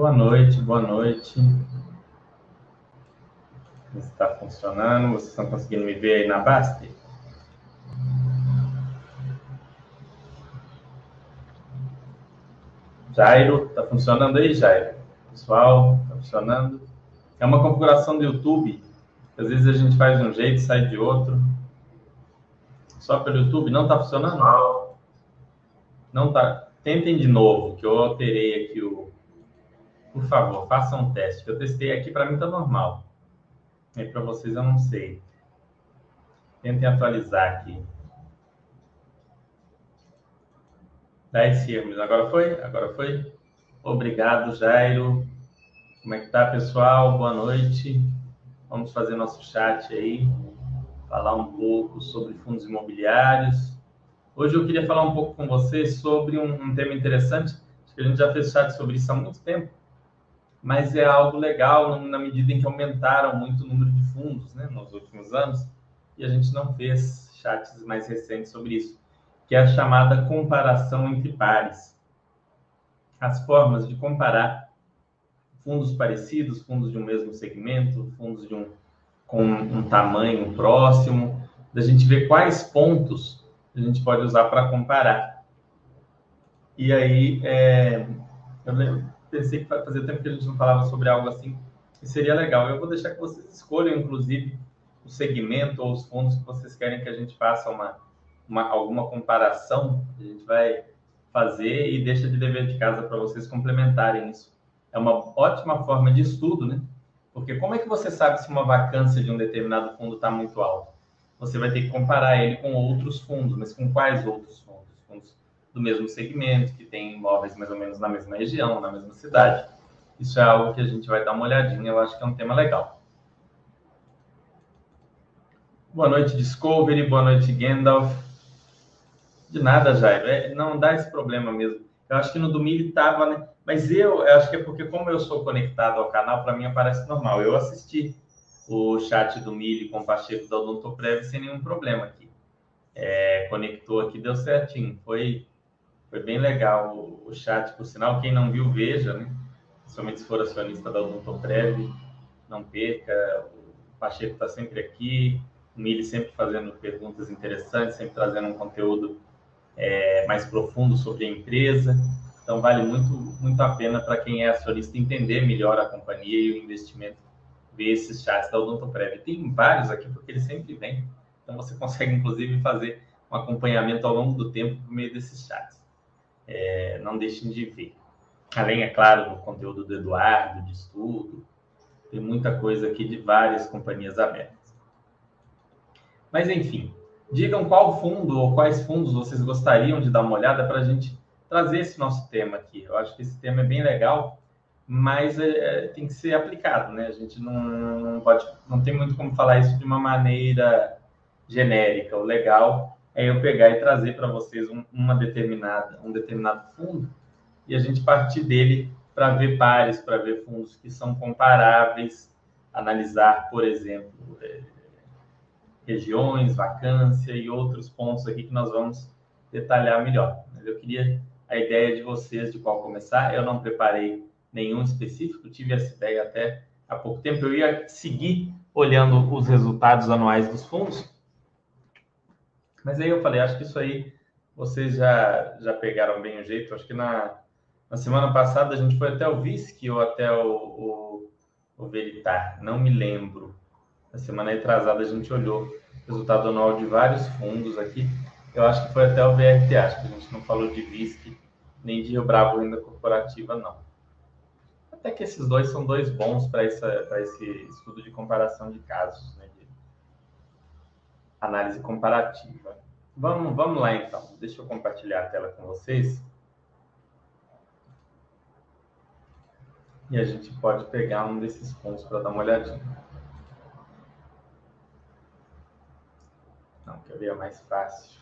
Boa noite, boa noite. Está funcionando? Vocês estão conseguindo me ver aí na Basti? Jairo, está funcionando aí, Jairo? Pessoal, está funcionando? É uma configuração do YouTube. Às vezes a gente faz de um jeito, sai de outro. Só pelo YouTube não está funcionando? Não está. Tentem de novo, que eu alterei aqui o, por favor, façam um teste. Eu testei aqui, para mim está normal. E para vocês eu não sei. Tentem atualizar aqui. 10 filmes. Agora foi? Agora foi? Obrigado, Jairo. Como é que tá, pessoal? Boa noite. Vamos fazer nosso chat aí. Falar um pouco sobre fundos imobiliários. Hoje eu queria falar um pouco com vocês sobre um, um tema interessante. Acho que a gente já fez chat sobre isso há muito tempo mas é algo legal na medida em que aumentaram muito o número de fundos né, nos últimos anos, e a gente não fez chats mais recentes sobre isso, que é a chamada comparação entre pares. As formas de comparar fundos parecidos, fundos de um mesmo segmento, fundos de um, com um tamanho próximo, da gente ver quais pontos a gente pode usar para comparar. E aí, é, eu lembro, pensei que fazia tempo que a gente não falava sobre algo assim, e seria legal. Eu vou deixar que vocês escolham, inclusive, o segmento ou os fundos que vocês querem que a gente faça uma, uma alguma comparação. A gente vai fazer e deixa de dever de casa para vocês complementarem isso. É uma ótima forma de estudo, né? Porque como é que você sabe se uma vacância de um determinado fundo está muito alta? Você vai ter que comparar ele com outros fundos, mas com quais outros fundos? Fundos do mesmo segmento, que tem imóveis mais ou menos na mesma região, na mesma cidade. Isso é algo que a gente vai dar uma olhadinha, eu acho que é um tema legal. Boa noite, Discovery, boa noite, Gandalf. De nada, Jairo, é, não dá esse problema mesmo. Eu acho que no domingo estava, né? Mas eu, eu acho que é porque, como eu sou conectado ao canal, para mim aparece normal. Eu assisti o chat do Mili com o Pacheco da Odontoprev sem nenhum problema aqui. É, conectou aqui, deu certinho. Foi foi bem legal o, o chat, por sinal. Quem não viu, veja, né? Principalmente se for acionista da Odontoprev, não perca. O Pacheco está sempre aqui, o Mili sempre fazendo perguntas interessantes, sempre trazendo um conteúdo é, mais profundo sobre a empresa. Então, vale muito, muito a pena para quem é acionista entender melhor a companhia e o investimento, ver esses chats da Odontoprev. Tem vários aqui, porque eles sempre vêm. Então, você consegue, inclusive, fazer um acompanhamento ao longo do tempo por meio desses chats é, não deixem de ver. Além, é claro, do conteúdo do Eduardo, de estudo, tem muita coisa aqui de várias companhias abertas. Mas, enfim, digam qual fundo ou quais fundos vocês gostariam de dar uma olhada para a gente trazer esse nosso tema aqui. Eu acho que esse tema é bem legal, mas é, tem que ser aplicado, né? A gente não, não pode, não tem muito como falar isso de uma maneira genérica. O legal é eu pegar e trazer para vocês um, uma determinada, um determinado fundo e a gente partir dele para ver pares, para ver fundos que são comparáveis, analisar, por exemplo, é, regiões, vacância e outros pontos aqui que nós vamos detalhar melhor. Mas eu queria a ideia de vocês de qual começar. Eu não preparei nenhum específico, tive essa ideia até há pouco tempo. Eu ia seguir olhando os resultados anuais dos fundos, mas aí eu falei, acho que isso aí vocês já, já pegaram bem o jeito. Acho que na, na semana passada a gente foi até o VISC ou até o, o, o Veritar, não me lembro. Na semana atrasada a gente olhou resultado anual de vários fundos aqui. Eu acho que foi até o VRT, acho que a gente não falou de VISC nem de Rio Bravo Renda Corporativa, não. Até que esses dois são dois bons para esse estudo de comparação de casos, né? análise comparativa. Vamos, vamos lá então. Deixa eu compartilhar a tela com vocês. E a gente pode pegar um desses pontos para dar uma olhadinha. Não, quer ver? É mais fácil.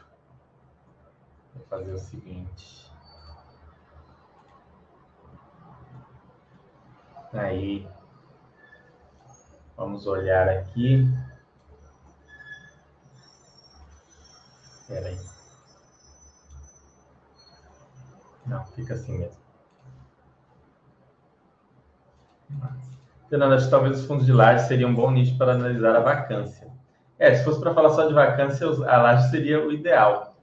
Vou fazer o seguinte. Aí, vamos olhar aqui. Espera aí. Não, fica assim mesmo. Fernanda, talvez os fundos de laje seriam um bom nicho para analisar a vacância. É, se fosse para falar só de vacância, a laje seria o ideal.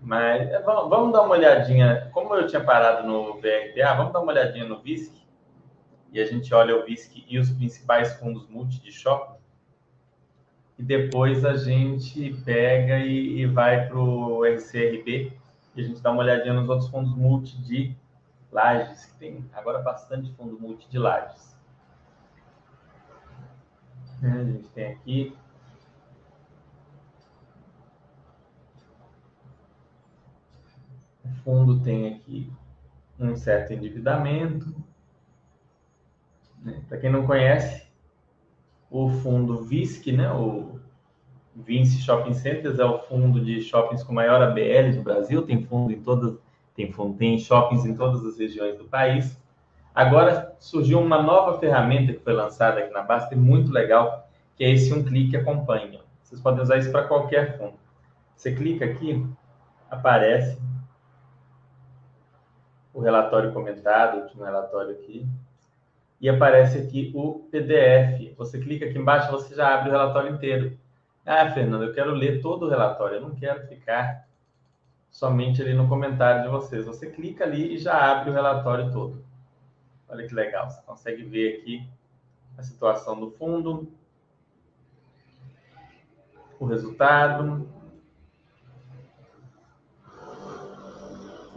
Mas é, vamos dar uma olhadinha, como eu tinha parado no VRTA, vamos dar uma olhadinha no VISC, e a gente olha o VISC e os principais fundos multi de shopping, e depois a gente pega e, e vai para o RCRB, e a gente dá uma olhadinha nos outros fundos multi de lajes, que tem agora bastante fundo multi de lajes. A gente tem aqui. O fundo tem aqui um certo endividamento. Né? Para quem não conhece, o fundo VISC, né? o Vinci Shopping Centers, é o fundo de shoppings com maior ABL do Brasil, tem fundo em todas, tem fundo, tem shoppings em todas as regiões do país. Agora surgiu uma nova ferramenta que foi lançada aqui na Basta, muito legal, que é esse um clique acompanha. Vocês podem usar isso para qualquer fundo. Você clica aqui, aparece o relatório comentado, o último relatório aqui, e aparece aqui o PDF. Você clica aqui embaixo, você já abre o relatório inteiro. Ah, Fernando, eu quero ler todo o relatório, eu não quero ficar somente ali no comentário de vocês. Você clica ali e já abre o relatório todo. Olha que legal, você consegue ver aqui a situação do fundo, o resultado,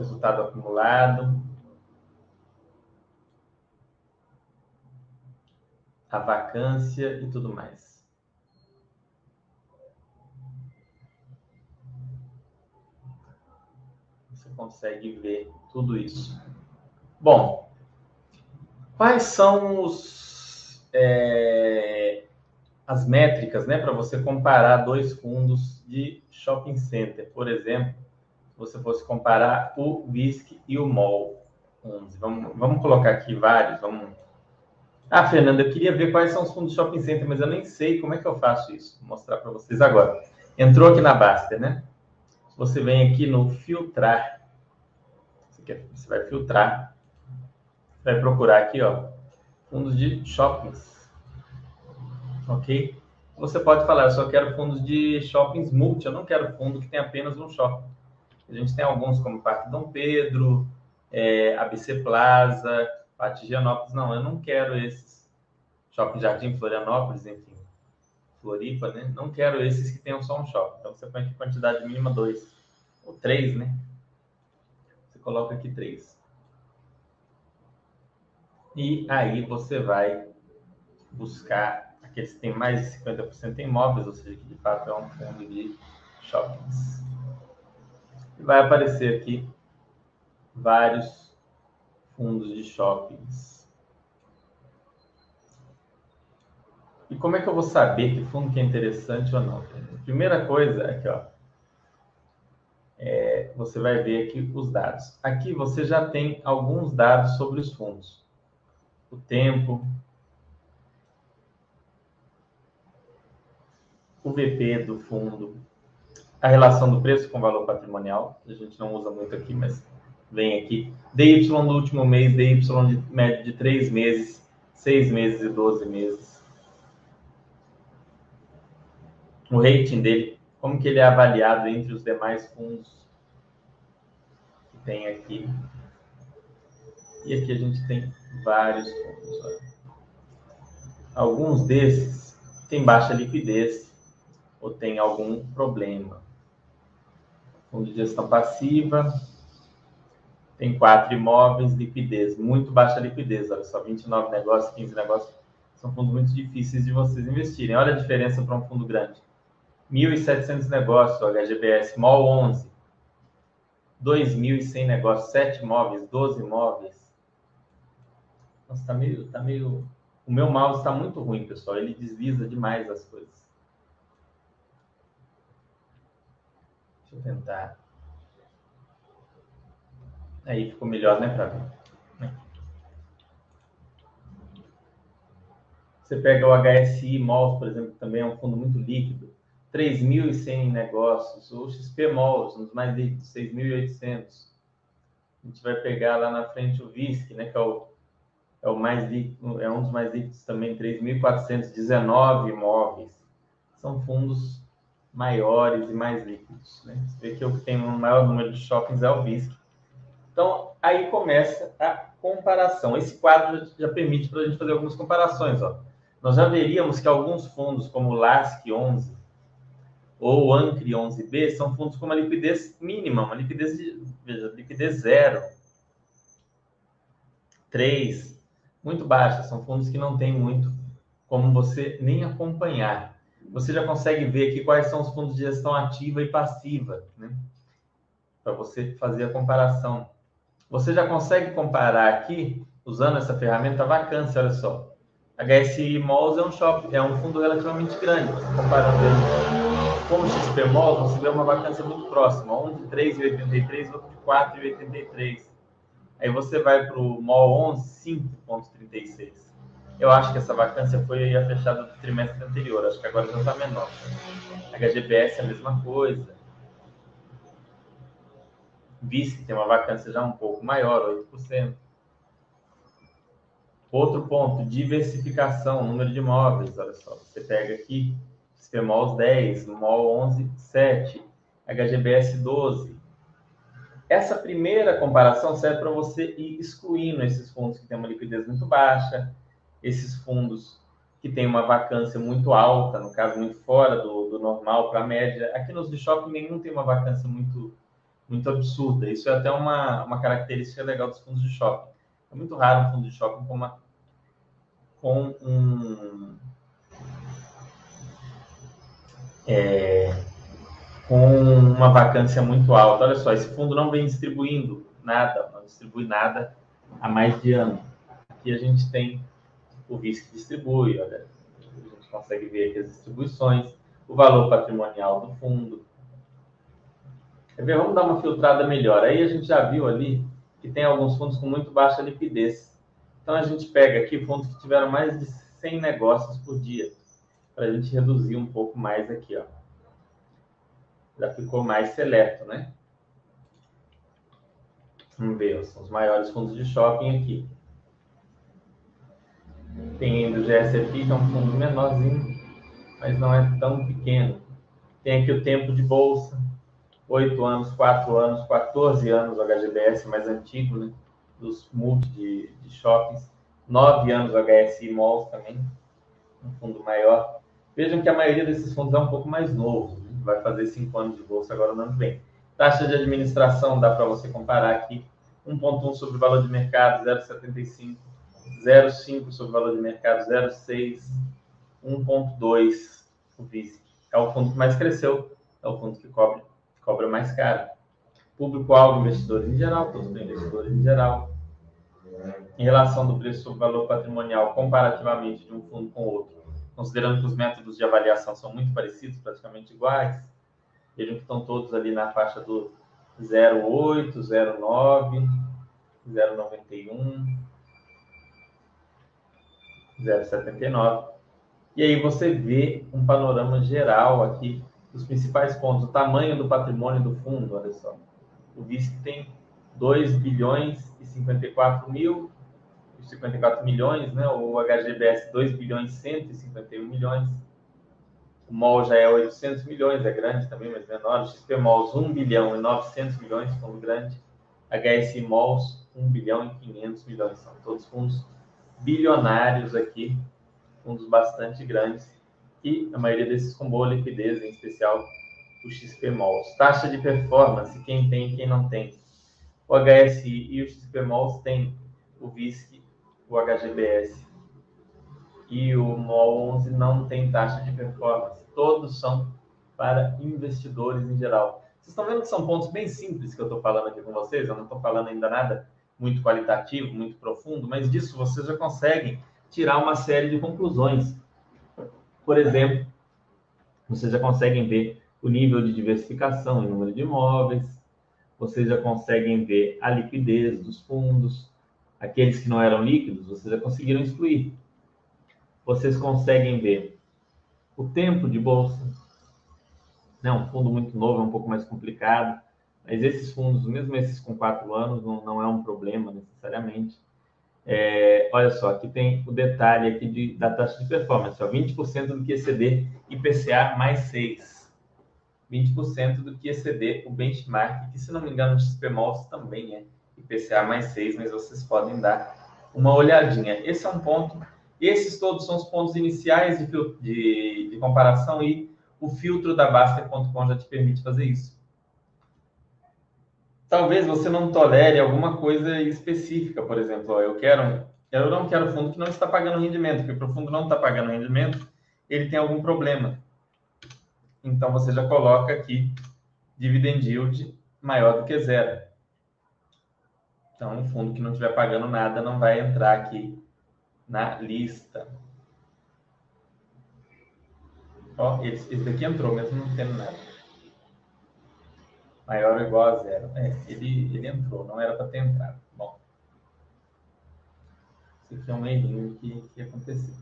resultado acumulado, a vacância e tudo mais. Você consegue ver tudo isso. Bom, Quais são os, é, as métricas né, para você comparar dois fundos de shopping center? Por exemplo, você fosse comparar o VISC e o MOL 11. Vamos, vamos colocar aqui vários. Vamos... Ah, Fernanda, eu queria ver quais são os fundos shopping center, mas eu nem sei como é que eu faço isso. Vou mostrar para vocês agora. Entrou aqui na Baster, né? Você vem aqui no filtrar. Você vai filtrar vai procurar aqui, ó, fundos de shoppings. Ok? Você pode falar, eu só quero fundos de shoppings multi, eu não quero fundo que tem apenas um shopping. A gente tem alguns como Parque Dom Pedro, é, ABC Plaza, Pátio Gianópolis. Não, eu não quero esses. Shopping Jardim Florianópolis, enfim. Floripa, né? Não quero esses que tenham só um shopping. Então você põe aqui quantidade mínima dois. Ou três, né? Você coloca aqui três. E aí você vai buscar aqueles que têm mais de 50% em imóveis, ou seja, que de fato é um fundo de shoppings. E vai aparecer aqui vários fundos de shoppings. E como é que eu vou saber que fundo que é interessante ou não? Primeira coisa, aqui ó, é, você vai ver aqui os dados. Aqui você já tem alguns dados sobre os fundos o tempo, o VP do fundo, a relação do preço com valor patrimonial, a gente não usa muito aqui, mas vem aqui. DY do último mês, DY de médio de 3 meses, 6 meses e 12 meses. O rating dele, como que ele é avaliado entre os demais fundos que tem aqui. E aqui a gente tem vários fundos. Alguns desses têm baixa liquidez ou tem algum problema. Fundo de gestão passiva tem quatro imóveis, liquidez, muito baixa liquidez. Olha só, 29 negócios, 15 negócios. São fundos muito difíceis de vocês investirem. Olha a diferença para um fundo grande. 1.700 negócios, HGBS, MOL 11. 2.100 negócios, 7 imóveis, 12 imóveis. Nossa, tá meio, tá meio. O meu mouse está muito ruim, pessoal. Ele desliza demais as coisas. Deixa eu tentar. Aí ficou melhor, né, para ver. Você pega o HSI Malls, por exemplo, também é um fundo muito líquido, 3.100 negócios. O XP Malls, um dos mais líquidos, 6.800. A gente vai pegar lá na frente o VISC, né, que é o, é o mais líquido, é um dos mais líquidos também, 3.419 imóveis. São fundos maiores e mais líquidos. Né? Você vê que o que tem o maior número de shoppings é o VISC. Então, aí começa a comparação. Esse quadro já permite para a gente fazer algumas comparações. Ó. Nós já veríamos que alguns fundos, como o LASC 11 ou o ANCRE 11B, são fundos com uma liquidez mínima, uma liquidez, de, veja, liquidez zero, 3, muito baixa. São fundos que não tem muito como você nem acompanhar. Você já consegue ver aqui quais são os fundos de gestão ativa e passiva, né? Para você fazer a comparação. Você já consegue comparar aqui, usando essa ferramenta, a vacância, olha só. HSI Malls é um shopping, é um fundo relativamente grande, comparando ele com o XP Malls, você vê uma vacância muito próxima, um de 3,83, outro de 4,83. Aí você vai para o Mall 11, 5,36. Eu acho que essa vacância foi a fechada do trimestre anterior, acho que agora já está menor. HGBS é a mesma coisa. VISC tem uma vacância já um pouco maior, 8%. Outro ponto, diversificação, número de imóveis. Olha só, você pega aqui, CPMOL 10, MOL 11, 7, HGBS 12. Essa primeira comparação serve para você ir excluindo esses fundos que têm uma liquidez muito baixa, esses fundos que têm uma vacância muito alta, no caso, muito fora do, do normal para a média. Aqui nos de shopping, nenhum tem uma vacância muito muito absurda. Isso é até uma, uma característica legal dos fundos de shopping. É muito raro um fundo de shopping com, uma, com um. É, com uma vacância muito alta. Olha só, esse fundo não vem distribuindo nada, não distribui nada há mais de ano. Aqui a gente tem o risco que distribui, olha, a gente consegue ver aqui as distribuições, o valor patrimonial do fundo, Quer ver? Vamos dar uma filtrada melhor. Aí a gente já viu ali que tem alguns fundos com muito baixa liquidez. Então a gente pega aqui fundos que tiveram mais de 100 negócios por dia, para a gente reduzir um pouco mais aqui, ó. Já ficou mais seleto, né? Vamos ver, são os maiores fundos de shopping aqui. Tem o GSFI, que é um fundo menorzinho, mas não é tão pequeno. Tem aqui o tempo de bolsa, 8 anos, 4 anos, 14 anos o HGBS mais antigo, né? Dos multi de, de shoppings. 9 anos o HSI Malls também, um fundo maior. Vejam que a maioria desses fundos é um pouco mais novo, né? vai fazer 5 anos de bolsa agora no ano que vem. Taxa de administração dá para você comparar aqui. 1,1 sobre o valor de mercado, 0,75. 0,5 sobre o valor de mercado, 0,6. 1,2 o VISC. É o fundo que mais cresceu, é o fundo que cobre cobra mais caro. Público-alvo, investidores em geral, todos os investidores em geral. Em relação do preço sobre valor patrimonial comparativamente de um fundo com outro, considerando que os métodos de avaliação são muito parecidos, praticamente iguais, vejam que estão todos ali na faixa do 0,8, 0,9, 0,91, 0,79. E aí você vê um panorama geral aqui os principais pontos, o tamanho do patrimônio do fundo, olha só. O VISC tem 2 bilhões e 54 mil, 54 milhões, né? O HGBS 2 bilhões e 151 milhões. O MOL já é 800 milhões, é grande também, mas menor. O XP MOLs 1 bilhão e 900 milhões, fundo grande. HSI MOLs 1 bilhão e 500 milhões. São todos fundos bilionários aqui, fundos bastante grandes e a maioria desses com boa liquidez, em especial o XP Malls. Taxa de performance, quem tem e quem não tem. O HSI e o XP Malls têm o VISC, o HGBS. E o MOL 11 não tem taxa de performance. Todos são para investidores em geral. Vocês estão vendo que são pontos bem simples que eu estou falando aqui com vocês. Eu não estou falando ainda nada muito qualitativo, muito profundo, mas disso vocês já conseguem tirar uma série de conclusões por exemplo, vocês já conseguem ver o nível de diversificação o número de imóveis, vocês já conseguem ver a liquidez dos fundos, aqueles que não eram líquidos, vocês já conseguiram excluir. vocês conseguem ver o tempo de bolsa. Né? Um fundo muito novo é um pouco mais complicado, mas esses fundos, mesmo esses com quatro anos, não, não é um problema necessariamente. É, olha só, aqui tem o detalhe aqui de, da taxa de performance, ó, 20% do que exceder IPCA mais 6. 20% do que exceder o benchmark, que se não me engano o XPMOS também é IPCA mais 6, mas vocês podem dar uma olhadinha. Esse é um ponto, esses todos são os pontos iniciais de, de, de comparação e o filtro da Baster.com já te permite fazer isso. Talvez você não tolere alguma coisa específica, por exemplo, ó, eu quero, eu não quero fundo que não está pagando rendimento, porque o fundo não está pagando rendimento, ele tem algum problema. Então você já coloca aqui dividend yield maior do que zero. Então, um fundo que não estiver pagando nada não vai entrar aqui na lista. Ó, esse, esse daqui entrou, mesmo não tendo nada. Maior ou igual a zero. É, ele, ele entrou, não era para ter entrado. Bom. Isso aqui é um errinho que, que aconteceu.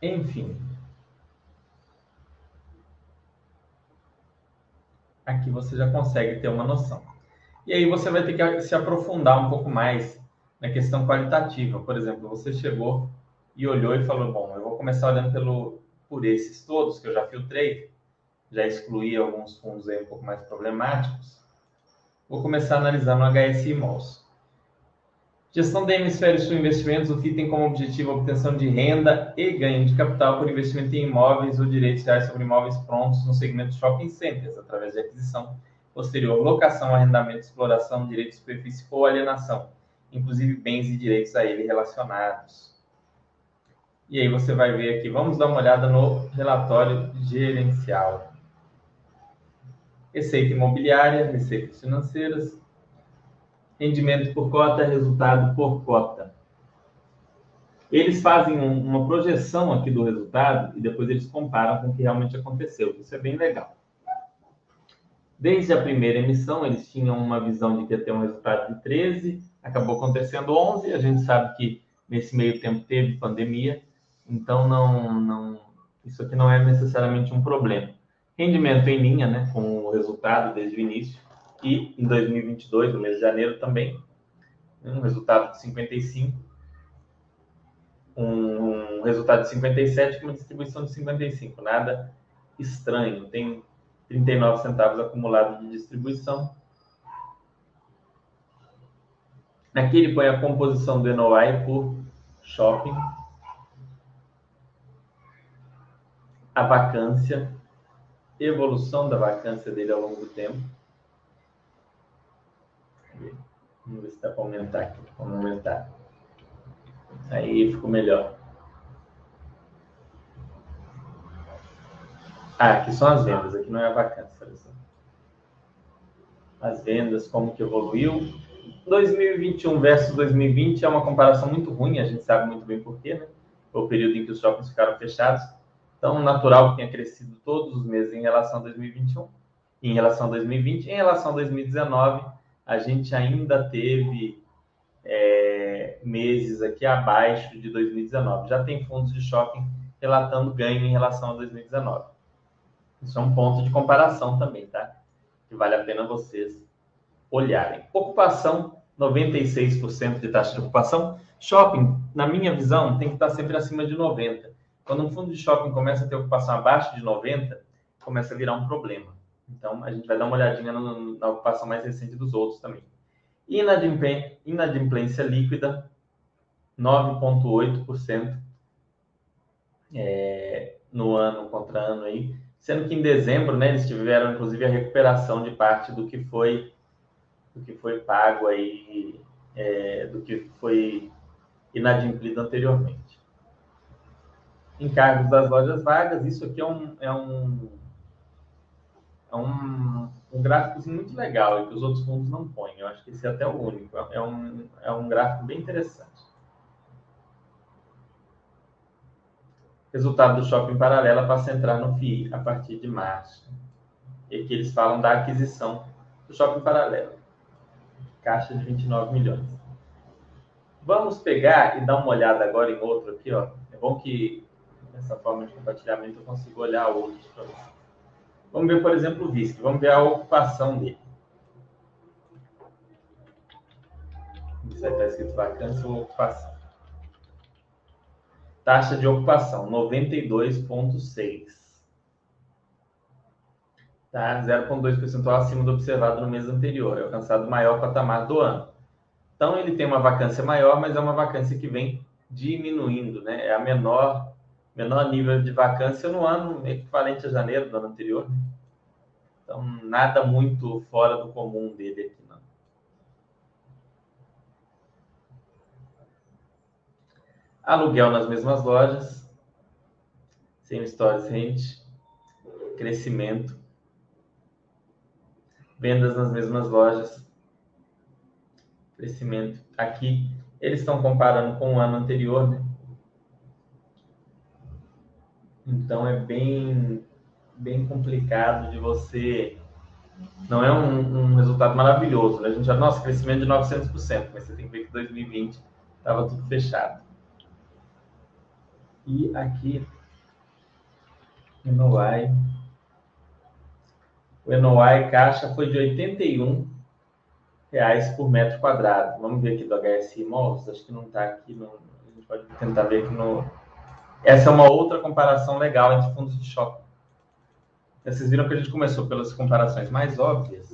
Enfim. Aqui você já consegue ter uma noção. E aí você vai ter que se aprofundar um pouco mais na questão qualitativa. Por exemplo, você chegou e olhou e falou: Bom, eu vou começar olhando pelo, por esses todos que eu já filtrei, já excluí alguns fundos aí um pouco mais problemáticos. Vou começar analisando o HSI MOS. Gestão da Hemisfério Sul Investimentos, o FI tem como objetivo a obtenção de renda e ganho de capital por investimento em imóveis ou direitos reais sobre imóveis prontos no segmento shopping centers, através de aquisição posterior, locação, arrendamento, exploração, direito de superfície ou alienação, inclusive bens e direitos a ele relacionados. E aí você vai ver aqui, vamos dar uma olhada no relatório gerencial. Receita imobiliária, receitas financeiras, rendimento por cota, resultado por cota. Eles fazem uma projeção aqui do resultado e depois eles comparam com o que realmente aconteceu. Isso é bem legal. Desde a primeira emissão, eles tinham uma visão de que ia ter um resultado de 13, acabou acontecendo 11. A gente sabe que nesse meio tempo teve pandemia, então não, não, isso aqui não é necessariamente um problema. Rendimento em linha, né, com o resultado desde o início e em 2022, no mês de janeiro também, um resultado de 55, um resultado de 57 com uma distribuição de 55, nada estranho. Tem 39 centavos acumulado de distribuição. Aqui ele põe a composição do NOI por shopping, a vacância, evolução da vacância dele ao longo do tempo. Vamos ver se dá para aumentar aqui. Vamos aumentar. Aí ficou melhor. Ah, aqui são as vendas, aqui não é a vacância. As vendas, como que evoluiu. 2021 versus 2020 é uma comparação muito ruim, a gente sabe muito bem por quê, né? Foi o período em que os shoppings ficaram fechados. Então, natural que tenha crescido todos os meses em relação a 2021, em relação a 2020. Em relação a 2019, a gente ainda teve é, meses aqui abaixo de 2019. Já tem fundos de shopping relatando ganho em relação a 2019. Isso é um ponto de comparação também, tá? Que vale a pena vocês olharem. Ocupação, 96% de taxa de ocupação. Shopping, na minha visão, tem que estar sempre acima de 90%. Quando um fundo de shopping começa a ter ocupação abaixo de 90%, começa a virar um problema. Então, a gente vai dar uma olhadinha na ocupação mais recente dos outros também. Inadimplência, inadimplência líquida, 9,8% é, no ano contra ano aí sendo que em dezembro, né, eles tiveram inclusive a recuperação de parte do que foi do que foi pago aí, é, do que foi inadimplido anteriormente. Encargos das lojas vagas, isso aqui é um, é um, é um, um gráfico muito legal e que os outros fundos não põem. Eu acho que esse é até o único. É um, é um gráfico bem interessante. resultado do shopping paralelo passa a entrar no FII a partir de março. E aqui eles falam da aquisição do shopping paralelo. Caixa de 29 milhões. Vamos pegar e dar uma olhada agora em outro aqui, ó. É bom que nessa forma de compartilhamento eu consigo olhar outros para você. Vamos ver, por exemplo, o VISC. Vamos ver a ocupação dele. Isso aí está escrito vacância ou ocupação. Taxa de ocupação, 92,6. Tá? 0,2 percentual acima do observado no mês anterior. É alcançado o maior patamar do ano. Então, ele tem uma vacância maior, mas é uma vacância que vem diminuindo, né? É a menor, menor nível de vacância no ano equivalente a janeiro do ano anterior. Então, nada muito fora do comum dele aqui, não. Aluguel nas mesmas lojas, sem histórias rente, crescimento. Vendas nas mesmas lojas, crescimento. Aqui, eles estão comparando com o ano anterior, né? Então, é bem bem complicado de você. Não é um, um resultado maravilhoso, né? A gente já, nossa, crescimento de 900%, mas você tem que ver que 2020 estava tudo fechado. E aqui, NOI. O NOI caixa foi de 81 reais por metro quadrado. Vamos ver aqui do HSI Imóveis, acho que não está aqui, no, a gente pode tentar ver aqui no... Essa é uma outra comparação legal entre fundos de shopping. Vocês viram que a gente começou pelas comparações mais óbvias.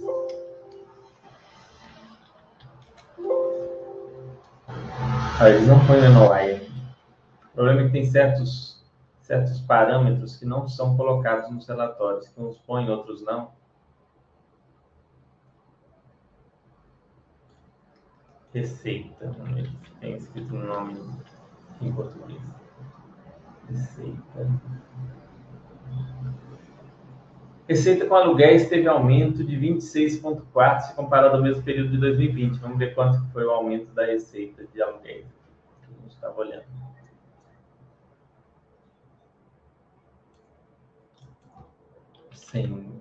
Ah, eles não põem NOI. O problema é que tem certos, certos parâmetros que não são colocados nos relatórios, que uns põem, outros não. Receita. Tem escrito o nome em português. Receita. Receita com aluguéis teve aumento de 26,4% se comparado ao mesmo período de 2020. Vamos ver quanto foi o aumento da receita de aluguéis. A gente estava olhando. Sim.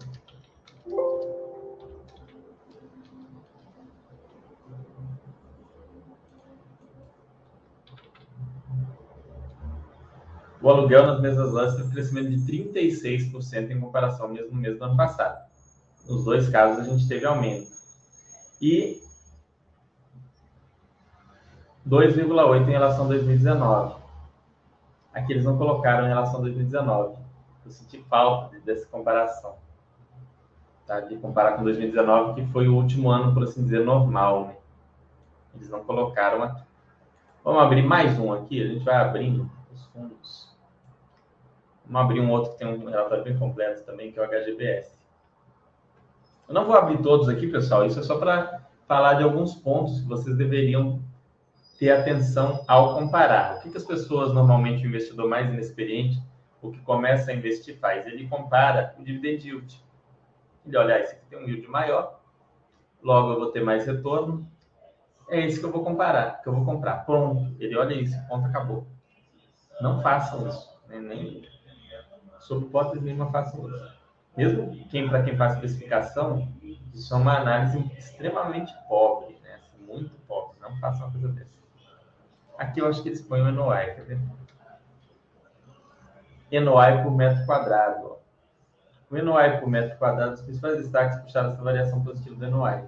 O aluguel nas mesmas lojas teve um crescimento de 36% em comparação ao mesmo mês do ano passado. Nos dois casos, a gente teve aumento. E 2,8% em relação a 2019. Aqui eles não colocaram em relação a 2019. Eu senti falta dessa comparação. Tá? De comparar com 2019, que foi o último ano, por assim dizer, normal. Né? Eles não colocaram aqui. Vamos abrir mais um aqui. A gente vai abrindo os fundos. Vamos abrir um outro que tem um relatório bem completo também, que é o HGBS. Eu não vou abrir todos aqui, pessoal, isso é só para falar de alguns pontos que vocês deveriam ter atenção ao comparar. O que, que as pessoas, normalmente, o investidor mais inexperiente, o que começa a investir faz? Ele compara o dividend yield. Ele olha, ah, esse aqui tem um yield maior, logo eu vou ter mais retorno, é esse que eu vou comparar, que eu vou comprar. Pronto, ele olha isso, ponto, acabou. Não façam isso, né? nem sob hipótese nenhuma façam isso. Mesmo quem, para quem faz especificação, isso é uma análise extremamente pobre, né? Assim, muito pobre. Não façam uma coisa dessa. Aqui eu acho que eles põem o NOI, quer ver? NOI por metro quadrado. Ó. O NOI por metro quadrado, os principais destaques puxaram essa variação positiva do NOI.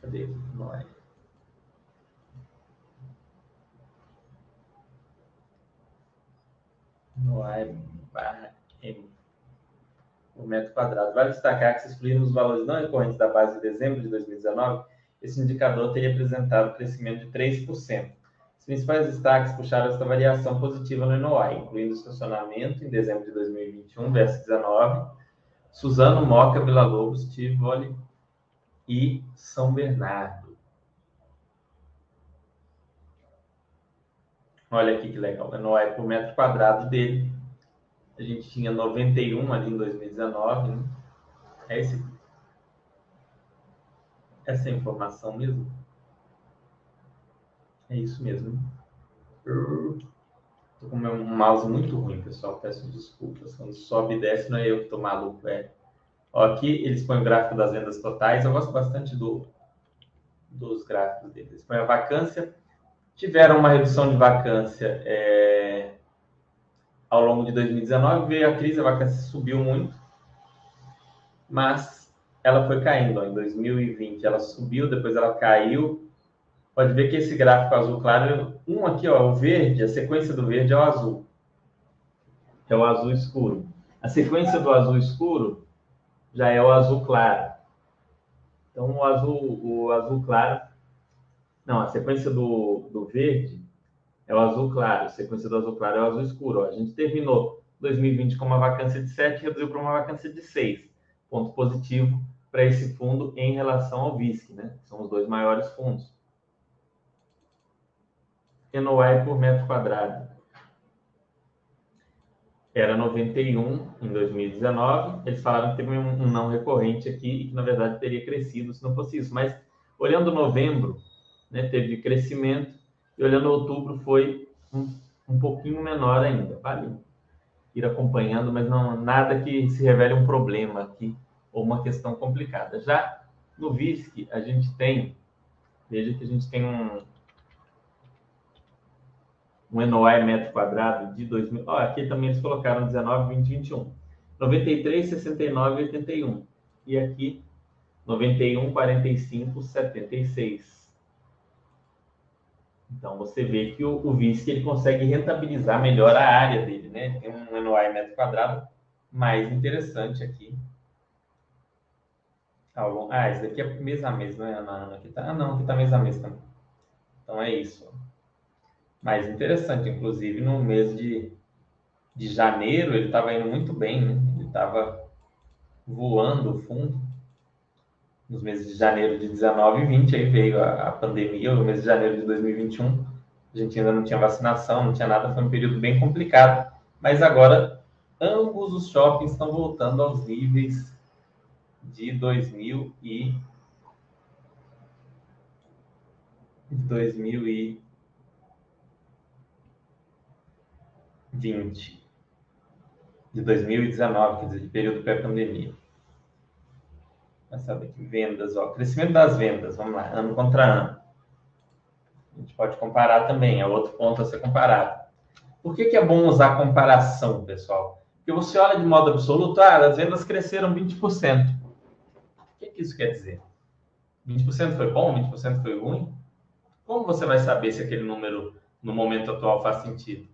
Cadê o NOI? No ar barra M o metro quadrado. Vale destacar que se excluirmos os valores não recorrentes da base de dezembro de 2019, esse indicador teria apresentado crescimento de 3%. Os principais destaques puxaram esta variação positiva no NOI, incluindo o estacionamento em dezembro de 2021 versus 19, Suzano, Moca, Vila Lobos, Tivoli e São Bernardo. Olha aqui que legal. O NOI por metro quadrado dele. A gente tinha 91 ali em 2019. Né? É esse, essa é a informação mesmo? É isso mesmo. Estou com um mouse muito ruim, pessoal. Peço desculpas. Quando sobe e desce, não é eu que estou maluco. É. Ó, aqui eles põem o gráfico das vendas totais. Eu gosto bastante do, dos gráficos deles. Põe a vacância. Tiveram uma redução de vacância é, ao longo de 2019. Veio a crise, a vacância subiu muito, mas ela foi caindo. Ó, em 2020 ela subiu, depois ela caiu. Pode ver que esse gráfico azul claro, um aqui, ó, o verde, a sequência do verde é o azul. É o azul escuro. A sequência do azul escuro já é o azul claro. Então, o azul, o azul claro. Não, a sequência do, do verde é o azul claro. A sequência do azul claro é o azul escuro. A gente terminou 2020 com uma vacância de 7 reduziu para uma vacância de 6. Ponto positivo para esse fundo em relação ao VISC, né? São os dois maiores fundos. NOI por metro quadrado. Era 91 em 2019. Eles falaram que teve um não recorrente aqui e que, na verdade, teria crescido se não fosse isso. Mas, olhando novembro, né, teve crescimento. E olhando outubro, foi um, um pouquinho menor ainda. Vale ir acompanhando, mas não nada que se revele um problema aqui ou uma questão complicada. Já no VISC, a gente tem, veja que a gente tem um, um NOI metro quadrado de 2000. Ó, aqui também eles colocaram 19, 20, 21. 93, 69, 81. E aqui 91, 45, 76. Então você vê que o, o VISC ele consegue rentabilizar melhor a área dele, né? Tem um NOI metro quadrado mais interessante aqui longo. Ah, esse daqui é mês a mês, não é, Ana? Aqui tá... Ah, não, aqui tá mês a mês também. Então é isso. Mais interessante, inclusive, no mês de, de janeiro, ele estava indo muito bem, né? Ele estava voando o fundo. Nos meses de janeiro de 19 e 20, aí veio a, a pandemia, o mês de janeiro de 2021. A gente ainda não tinha vacinação, não tinha nada, foi um período bem complicado. Mas agora, ambos os shoppings estão voltando aos níveis de 2000 e 2020 de 2019, quer dizer, de período pré-pandemia. Vai saber que vendas, ó, crescimento das vendas, vamos lá, ano contra ano. A gente pode comparar também, é outro ponto a ser comparado. Por que, que é bom usar comparação, pessoal? Porque você olha de modo absoluto, ah, as vendas cresceram 20%. O que, que isso quer dizer? 20% foi bom, 20% foi ruim? Como você vai saber se aquele número no momento atual faz sentido?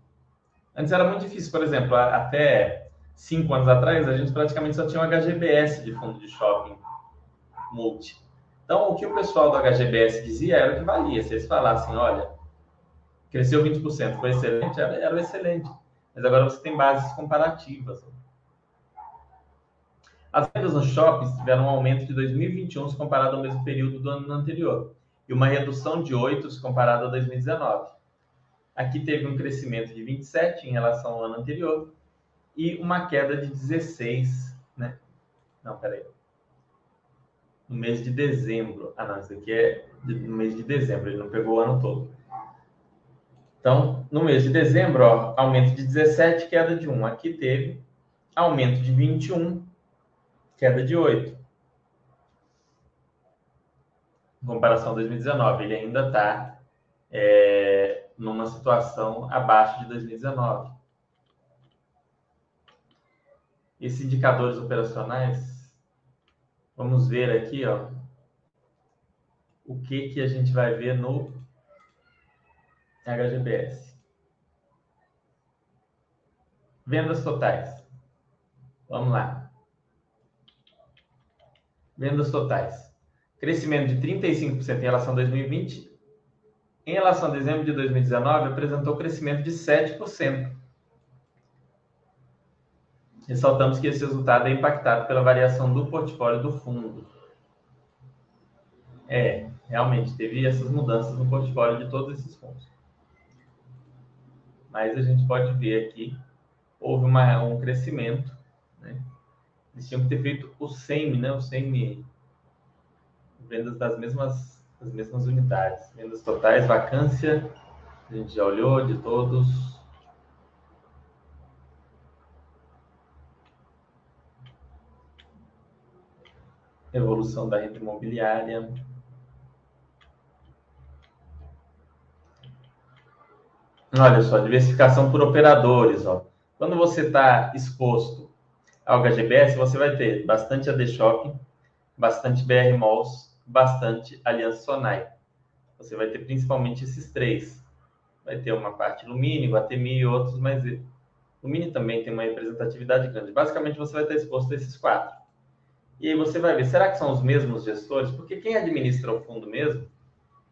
Antes era muito difícil, por exemplo, até cinco anos atrás, a gente praticamente só tinha um HGBS de fundo de shopping multi. Então, o que o pessoal do HGBS dizia era o que valia. Se eles falassem, olha, cresceu 20%, foi excelente, era, era excelente. Mas agora você tem bases comparativas. As vendas nos shoppings tiveram um aumento de 2021 se comparado ao mesmo período do ano anterior e uma redução de 8 se comparado a 2019. Aqui teve um crescimento de 27 em relação ao ano anterior e uma queda de 16, né? Não, peraí. No mês de dezembro. Ah, não, isso aqui é no mês de dezembro, ele não pegou o ano todo. Então, no mês de dezembro, ó, aumento de 17, queda de 1. Aqui teve aumento de 21 queda de 8. Em comparação a 2019, ele ainda está é, numa situação abaixo de 2019. Esses indicadores operacionais, vamos ver aqui, ó, o que, que a gente vai ver no HGBS. Vendas totais. Vamos lá. Vendas totais. Crescimento de 35% em relação a 2020. Em relação a dezembro de 2019, apresentou crescimento de 7%. Ressaltamos que esse resultado é impactado pela variação do portfólio do fundo. É, realmente, teve essas mudanças no portfólio de todos esses fundos. Mas a gente pode ver aqui, houve uma, um crescimento, né? Eles tinham que ter feito o SEM, né? O SEM, vendas das mesmas, das mesmas unidades. Vendas totais, vacância, a gente já olhou de todos. evolução da rede imobiliária. Olha só, diversificação por operadores. Ó. Quando você está exposto ao HGBS, você vai ter bastante AD Shopping, bastante BR Malls, bastante Aliança Sonai. Você vai ter principalmente esses três. Vai ter uma parte Lumini, Guatemi e outros, mas Lumini também tem uma representatividade grande. Basicamente, você vai estar exposto a esses quatro. E aí você vai ver, será que são os mesmos gestores? Porque quem administra o fundo mesmo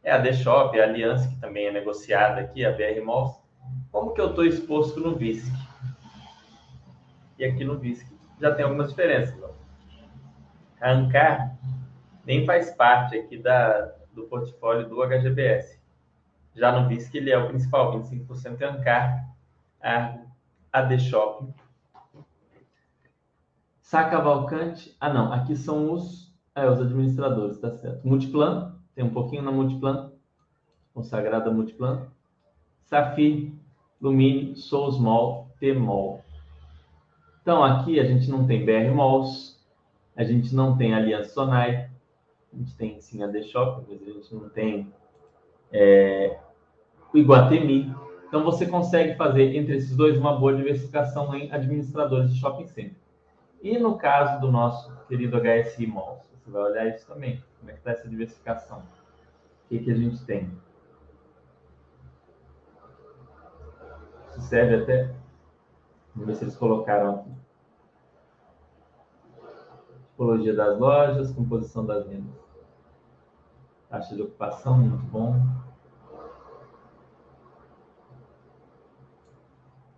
é a The Shop, a Aliança, que também é negociada aqui, a BR Malls. Como que eu estou exposto no VISC? E aqui no VISC já tem algumas diferenças. Ó. Nem faz parte aqui da, do portfólio do HGBS. Já no VISC ele é o principal, 25% é Ancar, a AD Shopping. Sacavalcante, ah não, aqui são os, é, os administradores, tá certo. Multiplan, tem um pouquinho na Multiplan, consagrada Multiplan. Safi, Lumine, Soulsmall, Tmall. Então, aqui a gente não tem BR Malls, a gente não tem Aliança Sonai, a gente tem sim a The Shop, mas a gente não tem é, o Iguatemi. Então, você consegue fazer entre esses dois uma boa diversificação em administradores de shopping center. E no caso do nosso querido HSI Malls, você vai olhar isso também. Como é que está essa diversificação? O que, que a gente tem? Isso serve até. Vamos ver se eles colocaram aqui. Tipologia das lojas, composição das vendas. Taxa de ocupação, muito bom.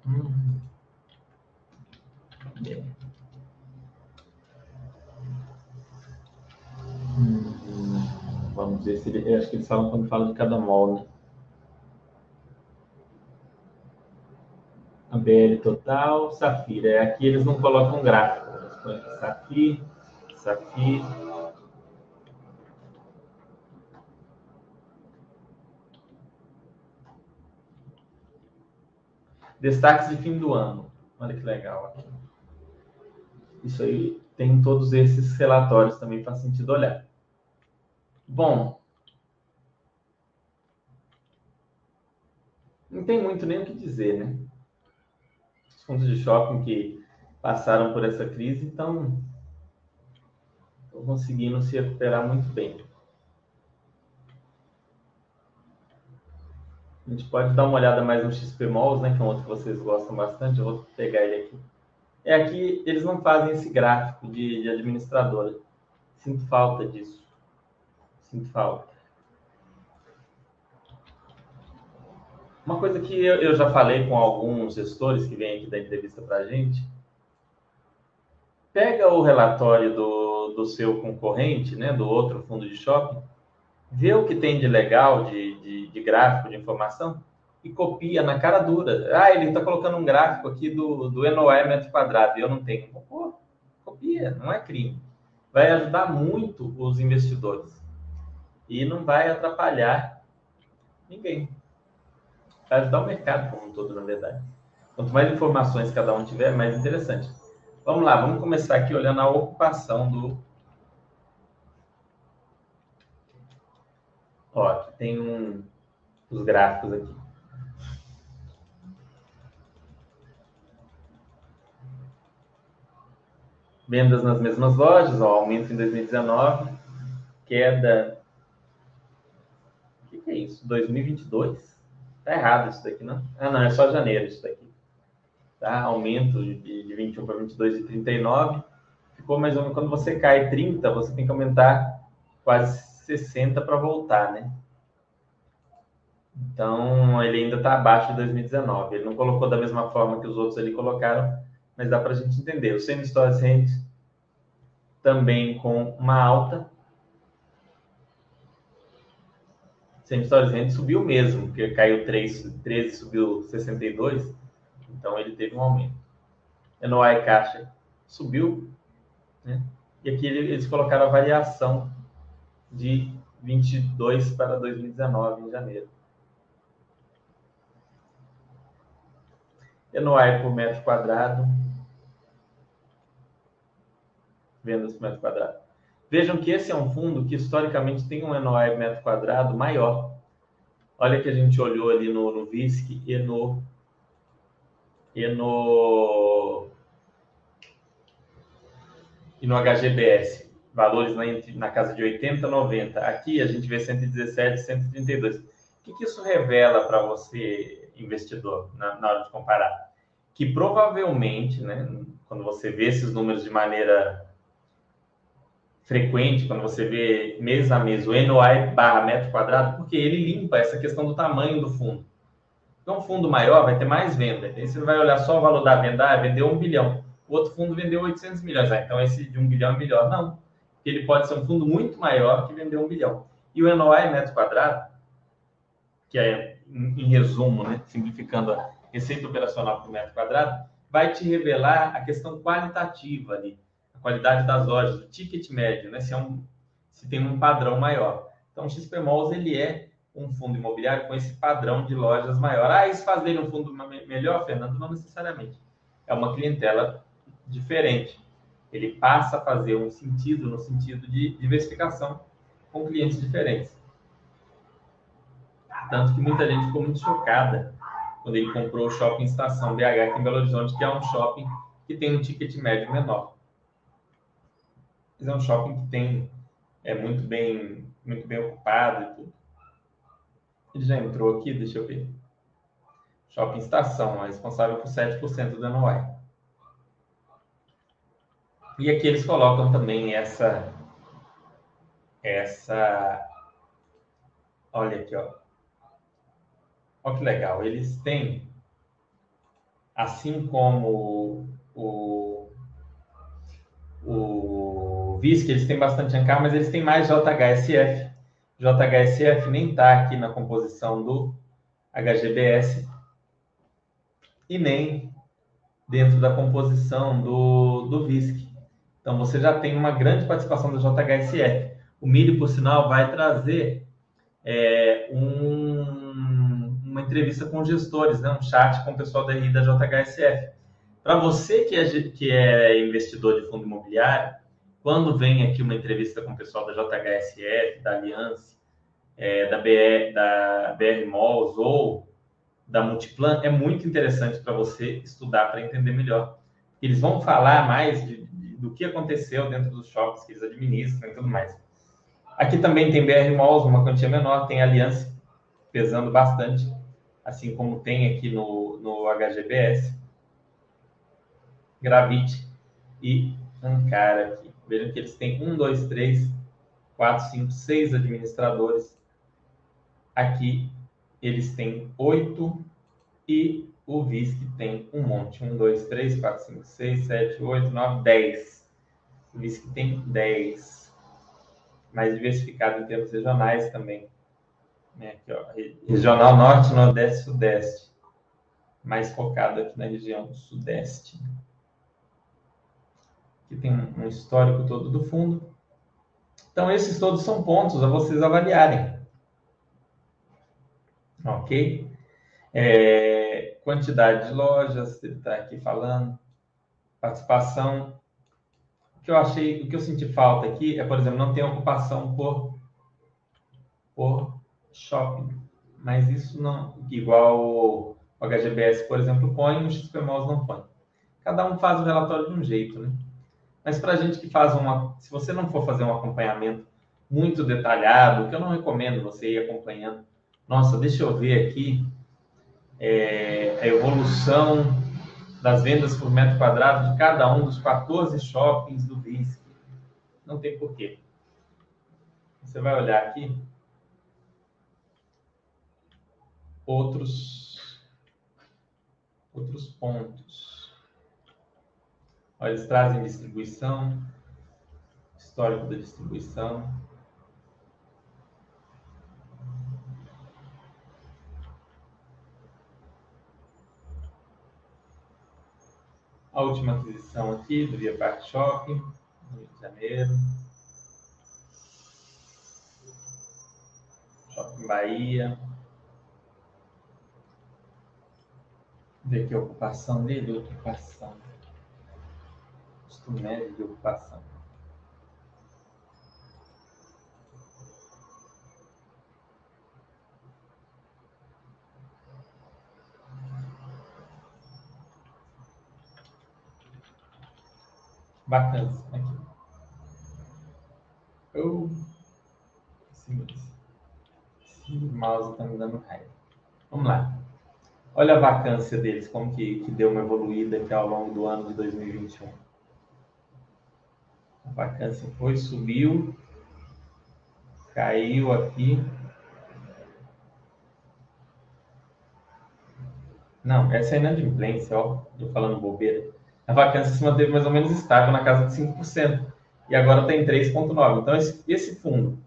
Hum. Yeah. Vamos ver se ele. Acho que eles falam quando fala de cada mol, né? A BL total, Safira. É, aqui eles não colocam gráfico. Eles põem Safira, Safira. Destaques de fim do ano. Olha que legal aqui. Isso aí tem todos esses relatórios também faz sentido olhar. Bom, não tem muito nem o que dizer, né? Os fundos de shopping que passaram por essa crise estão conseguindo se recuperar muito bem. A gente pode dar uma olhada mais no XP Malls, né, que é um outro que vocês gostam bastante. Eu vou pegar ele aqui. É aqui, eles não fazem esse gráfico de, de administradora. Sinto falta disso. Sinto falta. Uma coisa que eu, eu já falei com alguns gestores que vêm aqui da entrevista para a gente, pega o relatório do, do seu concorrente, né, do outro fundo de shopping, vê o que tem de legal, de, de, de gráfico, de informação, e copia na cara dura. Ah, ele está colocando um gráfico aqui do, do NOE metro quadrado, e eu não tenho. Pô, copia, não é crime. Vai ajudar muito os investidores e não vai atrapalhar ninguém. Vai ajudar o mercado como um todo, na verdade. Quanto mais informações cada um tiver, mais interessante. Vamos lá, vamos começar aqui olhando a ocupação do. Ó, aqui tem um, os gráficos aqui. Vendas nas mesmas lojas, ó, aumento em 2019, queda é isso? 2022? Tá errado isso daqui, não? Ah, não, é só janeiro isso daqui. Tá? Aumento de, de 21 para 22 e 39. Ficou mais ou menos, quando você cai 30, você tem que aumentar quase 60 para voltar, né? Então, ele ainda está abaixo de 2019. Ele não colocou da mesma forma que os outros ali colocaram, mas dá para a gente entender. O semi-stories rent também com uma alta, Same Stories subiu mesmo, porque caiu 3, 13, subiu 62, então ele teve um aumento. NOI Caixa subiu, né? E aqui eles colocaram a variação de 22 para 2019 em janeiro. NOI por metro quadrado. Vendas por metro quadrado. Vejam que esse é um fundo que historicamente tem um NOI metro quadrado maior. Olha que a gente olhou ali no, no VISC e no e no e no HGBS, valores na, na casa de 80, 90. Aqui a gente vê 117, 132. O que, que isso revela para você, investidor, na, na, hora de comparar? Que provavelmente, né, quando você vê esses números de maneira frequente, quando você vê mês a mês o NOI barra metro quadrado, porque ele limpa essa questão do tamanho do fundo. Então, um fundo maior vai ter mais venda. Aí você vai olhar só o valor da venda, ah, vendeu um bilhão. O outro fundo vendeu 800 milhões. Ah, então esse de um bilhão é melhor. Não. Ele pode ser um fundo muito maior que vendeu um bilhão. E o NOI metro quadrado, que é, em, resumo, né, simplificando a receita operacional por metro quadrado, vai te revelar a questão qualitativa ali, a qualidade das lojas, o ticket médio, né, se, é um, se tem um padrão maior. Então, o XP Malls, ele é um fundo imobiliário com esse padrão de lojas maior. Ah, isso faz dele um fundo melhor, Fernando? Não necessariamente. É uma clientela diferente. Ele passa a fazer um sentido no sentido de diversificação com clientes diferentes. Tanto que muita gente ficou muito chocada quando ele comprou o Shopping Estação BH aqui em Belo Horizonte, que é um shopping que tem um ticket médio menor. Mas é um shopping que tem é muito bem muito bem ocupado e tudo. Ele já entrou aqui, deixa eu ver. Shopping Estação, é responsável por 7% do NOI. E aqui eles colocam também essa essa olha aqui, ó. Olha que legal, eles têm assim como o o VISC, eles têm bastante ANCAR, mas eles têm mais JHSF. JHSF nem está aqui na composição do HGBS e nem dentro da composição do, do VISC. Então, você já tem uma grande participação da JHSF. O milho, por sinal, vai trazer é, um, uma entrevista com gestores, né? um chat com o pessoal da RI da JHSF. Para você que é, que é investidor de fundo imobiliário, quando vem aqui uma entrevista com o pessoal da JHSF, da Aliança, é, da, BR, da BR Malls ou da Multiplan, é muito interessante para você estudar, para entender melhor. Eles vão falar mais de, de, do que aconteceu dentro dos shoppings que eles administram e tudo mais. Aqui também tem BR Malls, uma quantia menor, tem Aliança pesando bastante, assim como tem aqui no, no HGBS. Gravite e Ankara aqui. Vejam que eles têm um, dois, três, quatro, cinco, seis administradores Aqui eles têm oito e o VISC tem um monte. Um, dois, três, quatro, cinco, seis, sete, oito, nove, dez. O VISC tem dez. Mais diversificado em termos regionais também. Né? Aqui, ó, regional Norte, Nordeste, Sudeste. Mais focado aqui na região Sudeste. Aqui tem um histórico todo do fundo. Então, esses todos são pontos a vocês avaliarem ok? É, quantidade de lojas, ele está aqui falando, participação. O que eu achei, o que eu senti falta aqui é, por exemplo, não tem ocupação por, por shopping, mas isso não, igual o HGBS, por exemplo, põe, o XP Malls não põe. Cada um faz o relatório de um jeito, né? Mas para a gente que faz uma, se você não for fazer um acompanhamento muito detalhado, que eu não recomendo você ir acompanhando nossa, deixa eu ver aqui é, a evolução das vendas por metro quadrado de cada um dos 14 shoppings do VISC. Não tem porquê. Você vai olhar aqui outros outros pontos. Eles trazem distribuição, histórico da distribuição. A última aquisição aqui do Via Park Shopping, no Rio de Janeiro. Shopping Bahia. Ver aqui a ocupação dele, ocupação custo médio né, de ocupação. Bacana. aqui. Eu. Assim, esse mouse está me dando raiva. Vamos lá. Olha a vacância deles, como que, que deu uma evoluída aqui ao longo do ano de 2021. Vacância foi, subiu, caiu aqui. Não, essa é inadimplência, ó, eu falando bobeira. A vacância se manteve mais ou menos estável na casa de 5%, e agora tem 3,9%. Então, esse, esse fundo,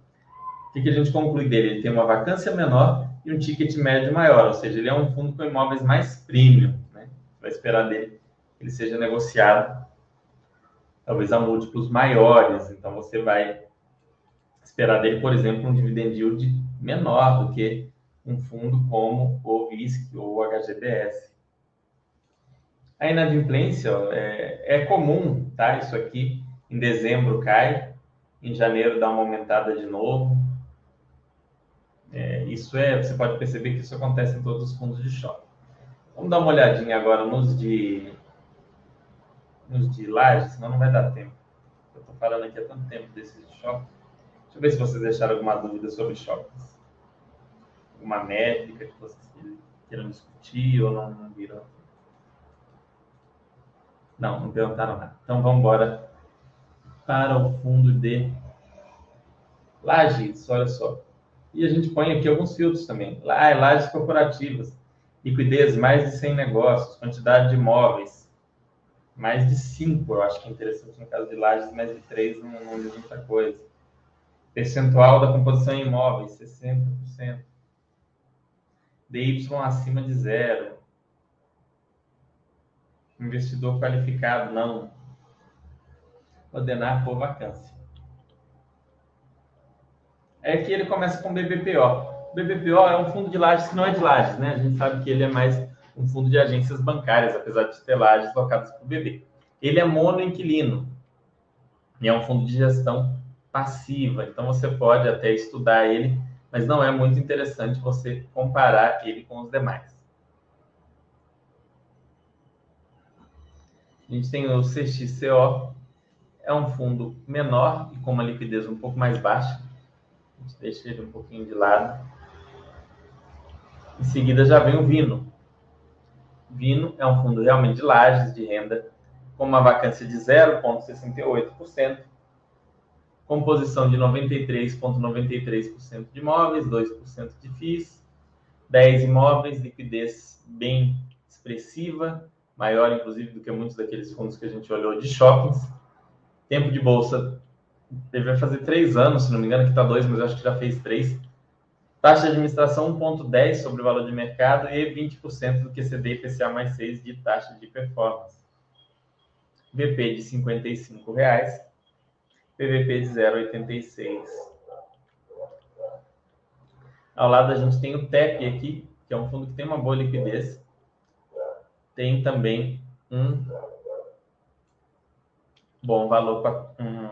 o que, que a gente conclui dele? Ele tem uma vacância menor e um ticket médio maior, ou seja, ele é um fundo com imóveis mais premium, né? Vai esperar dele que ele seja negociado talvez a múltiplos maiores, então você vai esperar dele, por exemplo, um dividend yield menor do que um fundo como o VISC ou o HGBS. A inadimplência é, é comum, tá? Isso aqui em dezembro cai, em janeiro dá uma aumentada de novo, é, isso é, você pode perceber que isso acontece em todos os fundos de shopping. Vamos dar uma olhadinha agora nos de nos de laje, senão não vai dar tempo. Eu estou falando aqui há tanto tempo desses de shopping. Deixa eu ver se vocês deixaram alguma dúvida sobre shoppings. Alguma métrica que vocês queiram discutir ou não, não viram. Não, não perguntaram nada. Então vamos embora para o fundo de lajes. Olha só. E a gente põe aqui alguns filtros também. É lajes corporativas, liquidez mais de 100 negócios, quantidade de imóveis, mais de 5, eu acho que é interessante no caso de lajes, mais de 3 não, não diz muita coisa. Percentual da composição em imóveis, 60%. DY acima de zero. Investidor qualificado, não. Ordenar por vacância é que ele começa com BBPO. BBPO é um fundo de lajes que não é de lajes, né? A gente sabe que ele é mais um fundo de agências bancárias, apesar de ter lajes para o BB. Ele é monoinquilino e é um fundo de gestão passiva, então você pode até estudar ele, mas não é muito interessante você comparar ele com os demais. A gente tem o CXCO, é um fundo menor e com uma liquidez um pouco mais baixa, gente deixa ele um pouquinho de lado. Em seguida já vem o Vino. Vino é um fundo realmente de lajes de renda, com uma vacância de 0,68%, composição de 93,93% de imóveis, 2% de FIIs, 10 imóveis, liquidez bem expressiva, maior inclusive do que muitos daqueles fundos que a gente olhou de shoppings, tempo de bolsa vai fazer três anos, se não me engano, aqui está dois, mas acho que já fez três. Taxa de administração 1,10 sobre o valor de mercado e 20% do QCD IPCA mais 6 de taxa de performance. VP de R$ reais, PVP de 0,86. Ao lado a gente tem o TEP aqui, que é um fundo que tem uma boa liquidez. Tem também um bom valor, um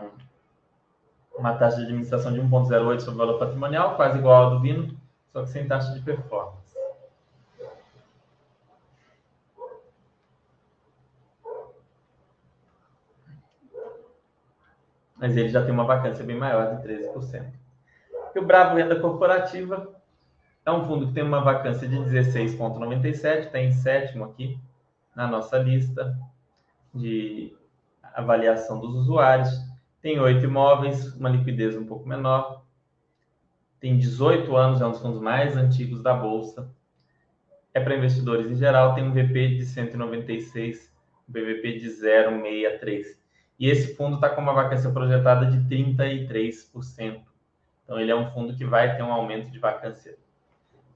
uma taxa de administração de 1,08 sobre o valor patrimonial, quase igual ao do Vino, só que sem taxa de performance. Mas ele já tem uma vacância bem maior de 13%. E o Bravo Renda Corporativa é um fundo que tem uma vacância de 16,97, está em sétimo aqui na nossa lista de avaliação dos usuários tem oito imóveis, uma liquidez um pouco menor. Tem 18 anos, é um dos fundos mais antigos da Bolsa. É para investidores em geral, tem um VP de 196, um BVP de 0,63. E esse fundo está com uma vacância projetada de 33%. Então, ele é um fundo que vai ter um aumento de vacância,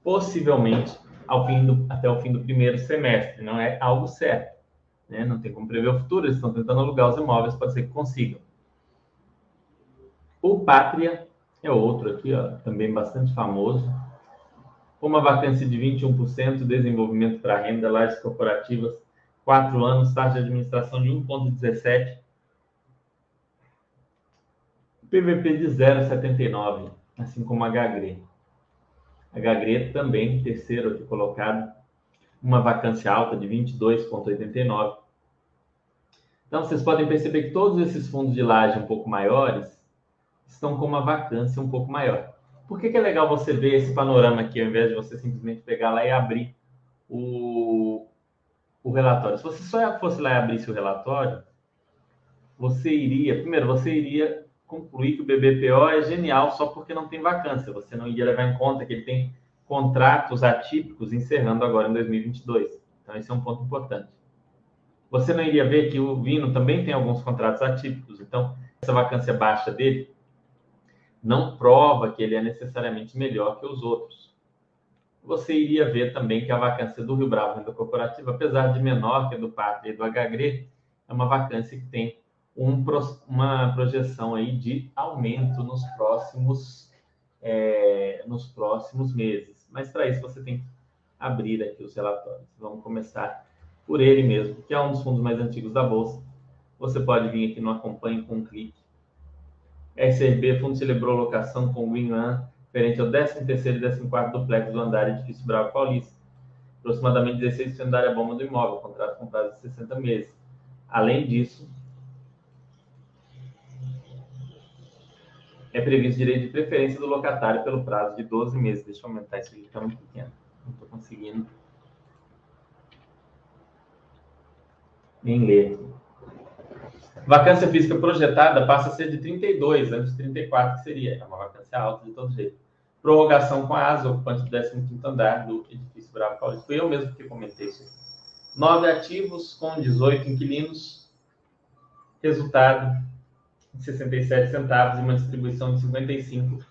possivelmente ao fim do, até o fim do primeiro semestre. Não é algo certo. Né? Não tem como prever o futuro, eles estão tentando alugar os imóveis, pode ser que consigam. O Pátria é outro aqui, ó, também bastante famoso. Uma vacância de 21%, desenvolvimento para renda, lajes corporativas, 4 anos, taxa de administração de 1,17%. PVP de 0,79, assim como a Gagre. A Gagre também, terceiro aqui colocado, uma vacância alta de 22,89. Então, vocês podem perceber que todos esses fundos de laje um pouco maiores estão com uma vacância um pouco maior. Por que, que é legal você ver esse panorama aqui, ao invés de você simplesmente pegar lá e abrir o, o relatório? Se você só fosse lá e abrisse o relatório, você iria, primeiro, você iria concluir que o BBPO é genial só porque não tem vacância. Você não iria levar em conta que ele tem contratos atípicos encerrando agora em 2022. Então, esse é um ponto importante. Você não iria ver que o Vino também tem alguns contratos atípicos. Então, essa vacância baixa dele não prova que ele é necessariamente melhor que os outros. Você iria ver também que a vacância do Rio Bravo Renda Corporativa, apesar de menor que a do Pátria e do HGRE, é uma vacância que tem um, uma projeção aí de aumento nos próximos, é, nos próximos meses. Mas para isso você tem que abrir aqui os relatórios. Vamos começar por ele mesmo, que é um dos fundos mais antigos da Bolsa. Você pode vir aqui no Acompanhe com um clique SRB, fundo celebrou locação com Winlan, referente ao 13º e 14º duplex do andar edifício Bravo Paulista. Aproximadamente 16% da bomba do imóvel, contrato com prazo de 60 meses. Além disso, é previsto direito de preferência do locatário pelo prazo de 12 meses. Deixa eu aumentar isso aqui, está muito pequeno. Não estou conseguindo nem ler. Vacância física projetada passa a ser de 32, antes de 34, que seria. É uma vacância alta de todo jeito. Prorrogação com a ASA, ocupante do 15 andar do edifício Bravo Paulista. Foi eu mesmo que comentei isso. Nove ativos com 18 inquilinos. Resultado de 67 centavos e uma distribuição de 55,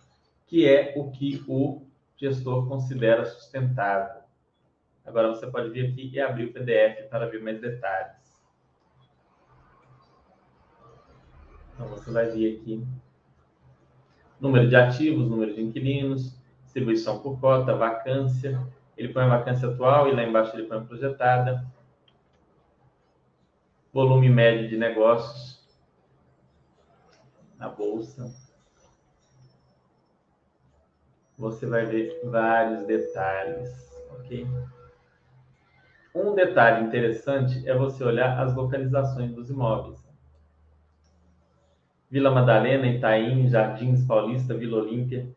que é o que o gestor considera sustentável. Agora você pode vir aqui e abrir o PDF para ver mais detalhes. Então, você vai ver aqui número de ativos, número de inquilinos, distribuição por cota, vacância. Ele põe a vacância atual e lá embaixo ele põe a projetada. Volume médio de negócios na bolsa. Você vai ver vários detalhes, ok? Um detalhe interessante é você olhar as localizações dos imóveis. Vila Madalena, Itaim, Jardins Paulista, Vila Olímpia,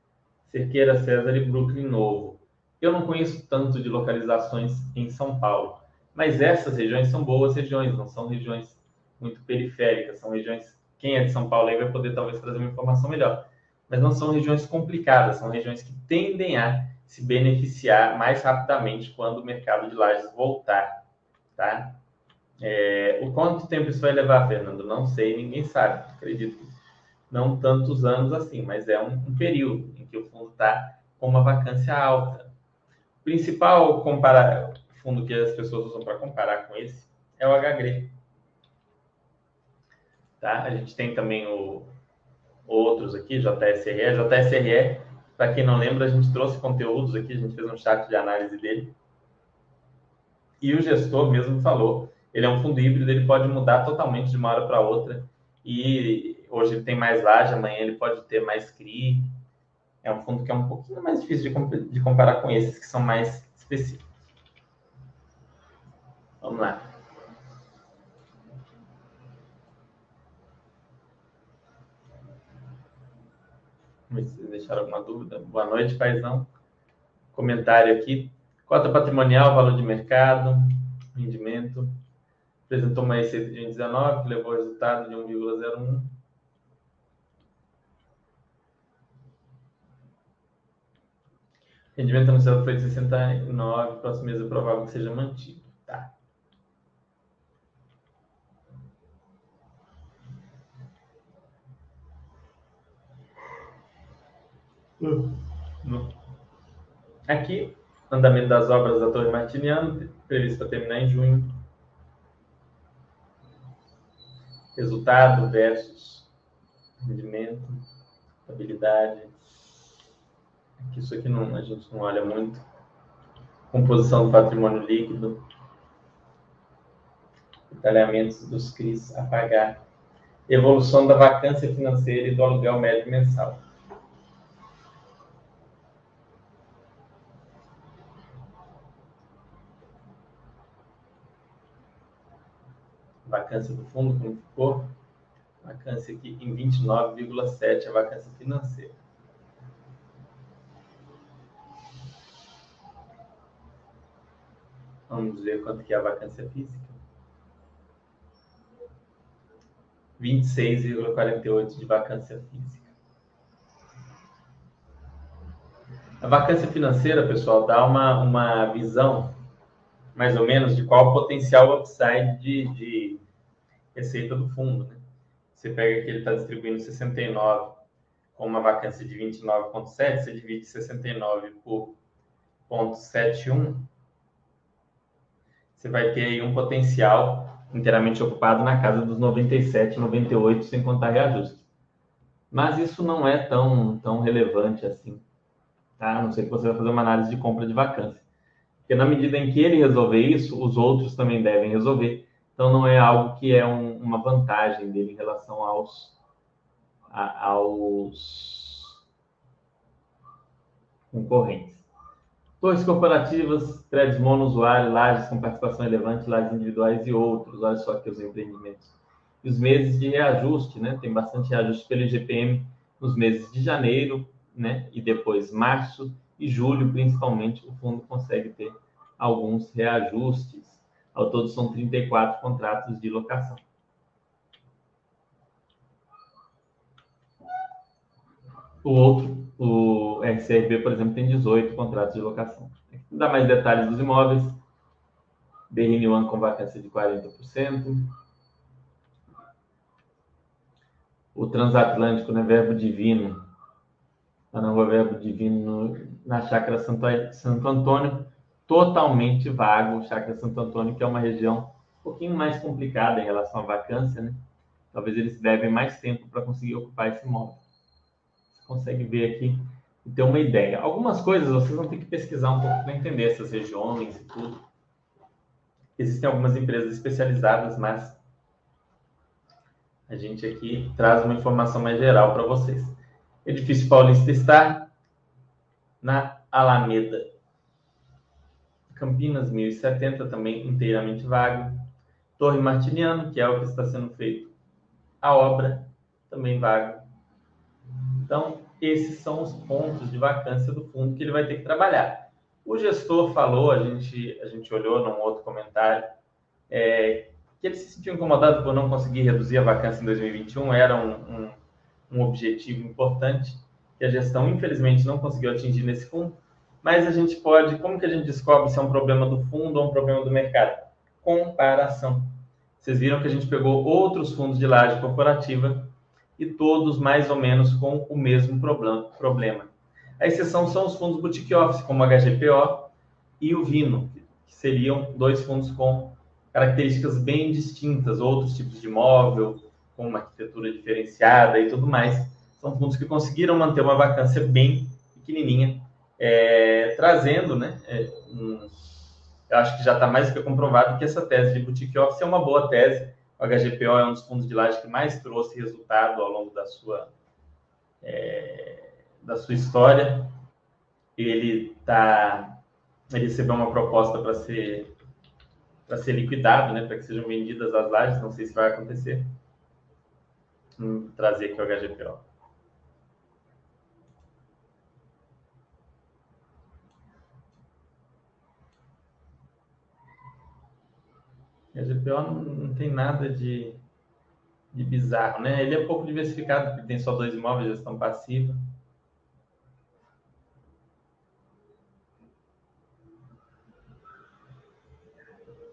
Cerqueira César e Brooklyn Novo. Eu não conheço tanto de localizações em São Paulo, mas essas regiões são boas regiões, não são regiões muito periféricas, são regiões. Quem é de São Paulo aí vai poder talvez trazer uma informação melhor, mas não são regiões complicadas, são regiões que tendem a se beneficiar mais rapidamente quando o mercado de lajes voltar, tá? É, o quanto tempo isso vai levar, Fernando? Não sei, ninguém sabe. Acredito que não tantos anos assim, mas é um, um período em que o fundo está com uma vacância alta. O principal comparar, fundo que as pessoas usam para comparar com esse é o HGRE. Tá? A gente tem também o, outros aqui, JSRE. JSRE, para quem não lembra, a gente trouxe conteúdos aqui, a gente fez um chat de análise dele. E o gestor mesmo falou ele é um fundo híbrido, ele pode mudar totalmente de uma hora para outra. E hoje ele tem mais laje, amanhã ele pode ter mais CRI. É um fundo que é um pouquinho mais difícil de, de comparar com esses que são mais específicos. Vamos lá. Vocês deixaram alguma dúvida. Boa noite, paizão. Comentário aqui. Cota patrimonial, valor de mercado, rendimento apresentou uma receita de 1,19, que levou ao resultado de 1,01. Rendimento anunciado foi de 69, próximo mês é provável que seja mantido. Tá. Aqui, andamento das obras da Torre Martiniano, previsto para terminar em junho. Resultado versus rendimento, habilidade. Isso aqui não, a gente não olha muito. Composição do patrimônio líquido. Detalhamentos dos CRIs a pagar. Evolução da vacância financeira e do aluguel médio mensal. Vacância do fundo, como ficou? Vacância aqui em 29,7, a vacância financeira. Vamos ver quanto que é a vacância física. 26,48 de vacância física. A vacância financeira, pessoal, dá uma, uma visão mais ou menos de qual o potencial upside de, de receita do fundo. Né? Você pega que ele está distribuindo 69 com uma vacância de 29,7, você divide 69 por 0,71, você vai ter aí um potencial inteiramente ocupado na casa dos 97, 98, sem contar reajuste. Mas isso não é tão, tão relevante assim, tá? A não ser que você vai fazer uma análise de compra de vacância. Porque na medida em que ele resolver isso, os outros também devem resolver. Então não é algo que é um, uma vantagem dele em relação aos, a, aos concorrentes. Torres corporativas, créditos monousuário, lajes com participação relevante, lajes individuais e outros. Olha só aqui os empreendimentos. E os meses de reajuste, né? Tem bastante reajuste pelo IGPM nos meses de janeiro, né? E depois março e julho, principalmente, o fundo consegue ter alguns reajustes. Ao todo, são 34 contratos de locação. O outro o RCRB, por exemplo, tem 18 contratos de locação. Dá mais detalhes dos imóveis. BRN1 com vacância de 40%. O transatlântico, né, Verbo Divino, lá na rua Verbo Divino, na Chácara Santo Antônio, totalmente vago. Chácara Santo Antônio, que é uma região um pouquinho mais complicada em relação à vacância, né? Talvez eles devem mais tempo para conseguir ocupar esse imóvel consegue ver aqui e ter uma ideia. Algumas coisas vocês vão ter que pesquisar um pouco para entender essas regiões e tudo. Existem algumas empresas especializadas, mas a gente aqui traz uma informação mais geral para vocês. Edifício Paulista está na Alameda. Campinas 1070 também inteiramente vago. Torre Martiniano, que é o que está sendo feito a obra, também vago. Então, esses são os pontos de vacância do fundo que ele vai ter que trabalhar. O gestor falou, a gente, a gente olhou num outro comentário, é, que ele se sentiu incomodado por não conseguir reduzir a vacância em 2021, era um, um, um objetivo importante que a gestão, infelizmente, não conseguiu atingir nesse fundo, mas a gente pode, como que a gente descobre se é um problema do fundo ou um problema do mercado? Comparação. Vocês viram que a gente pegou outros fundos de laje corporativa e todos mais ou menos com o mesmo problema. A exceção são os fundos boutique office, como o HGPO e o Vino, que seriam dois fundos com características bem distintas, outros tipos de imóvel, com uma arquitetura diferenciada e tudo mais. São fundos que conseguiram manter uma vacância bem pequenininha, é, trazendo, né, é, um, eu acho que já está mais do que comprovado que essa tese de boutique office é uma boa tese, o HGPO é um dos fundos de laje que mais trouxe resultado ao longo da sua, é, da sua história. Ele, tá, ele recebeu uma proposta para ser, para ser liquidado, né, para que sejam vendidas as lajes. Não sei se vai acontecer. Vou trazer aqui o HGPO. A GPO não, tem nada de, de bizarro, né? Ele é pouco diversificado, porque tem só dois imóveis, gestão passiva.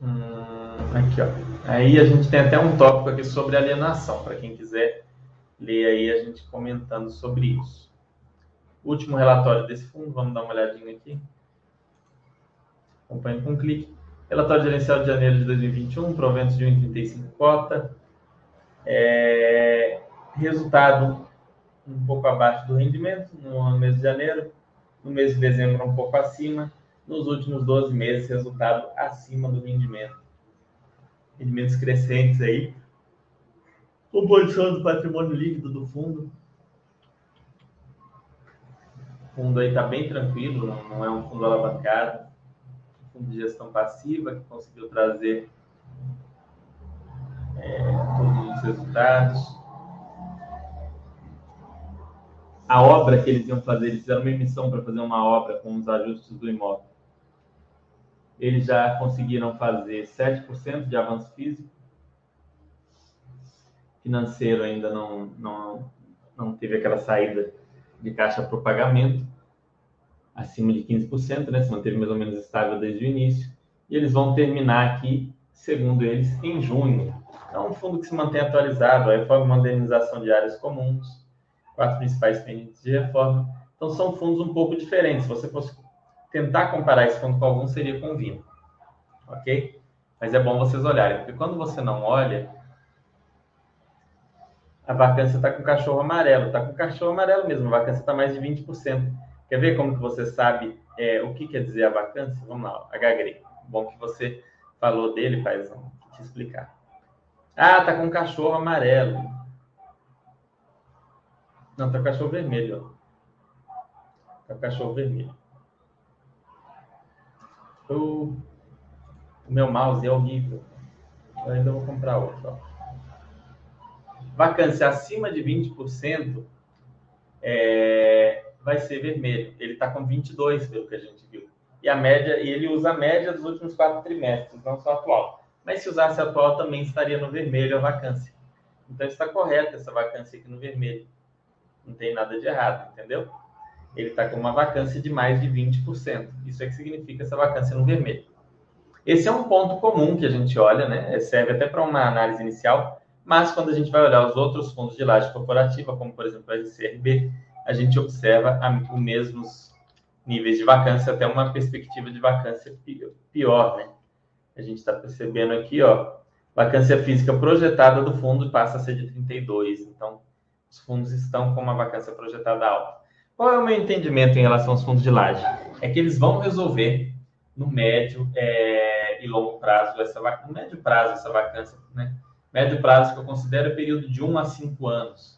Hum, aqui, ó. Aí a gente tem até um tópico aqui sobre alienação, para quem quiser ler aí a gente comentando sobre isso. Último relatório desse fundo, vamos dar uma olhadinha aqui. Acompanhe com um clique. Relatório gerencial de janeiro de 2021, proventos de 1,35 cota. É, resultado um pouco abaixo do rendimento no mês de janeiro, no mês de dezembro um pouco acima, nos últimos 12 meses resultado acima do rendimento. Rendimentos crescentes aí. Composição do patrimônio líquido do fundo. O fundo aí está bem tranquilo, não é um fundo alavancado fundo de gestão passiva, que conseguiu trazer é, todos os resultados. A obra que eles iam fazer, eles fizeram uma emissão para fazer uma obra com os ajustes do imóvel. Eles já conseguiram fazer 7% de avanço físico. Financeiro ainda não, não, não teve aquela saída de caixa para o pagamento, acima de 15%, né? se manteve mais ou menos estável desde o início. E eles vão terminar aqui, segundo eles, em junho. É um fundo que se mantém atualizado, a reforma e modernização de áreas comuns, quatro principais pendentes de reforma. Então, são fundos um pouco diferentes. Se você fosse tentar comparar esse fundo com algum, seria com o Vino. Ok? Mas é bom vocês olharem, porque quando você não olha, a vacância está com cachorro amarelo. Está com cachorro amarelo mesmo, a vacância está mais de 20%. Quer ver como que você sabe é, o que quer dizer a vacância? Vamos lá, HGRE. Bom que você falou dele, faz um, te explicar. Ah, tá com cachorro amarelo. Não, tá com cachorro vermelho. Ó. Tá com cachorro vermelho. O, o meu mouse é horrível. Eu ainda vou comprar outro. Ó vacância acima de 20% é, vai ser vermelho. Ele está com 22, pelo que a gente viu. E a média, e ele usa a média dos últimos quatro trimestres, não só atual. Mas se usasse atual, também estaria no vermelho a vacância. Então está correta essa vacância aqui no vermelho. Não tem nada de errado, entendeu? Ele está com uma vacância de mais de 20%. Isso é que significa essa vacância no vermelho. Esse é um ponto comum que a gente olha, né? Serve até para uma análise inicial mas quando a gente vai olhar os outros fundos de laje corporativa, como por exemplo a SCRB, a gente observa os mesmos níveis de vacância, até uma perspectiva de vacância pior, né? A gente está percebendo aqui, ó, vacância física projetada do fundo passa a ser de 32, então os fundos estão com uma vacância projetada alta. Qual é o meu entendimento em relação aos fundos de laje? É que eles vão resolver no médio é, e longo prazo essa no médio prazo essa vacância, né? Médio prazo que eu considero é período de 1 a 5 anos.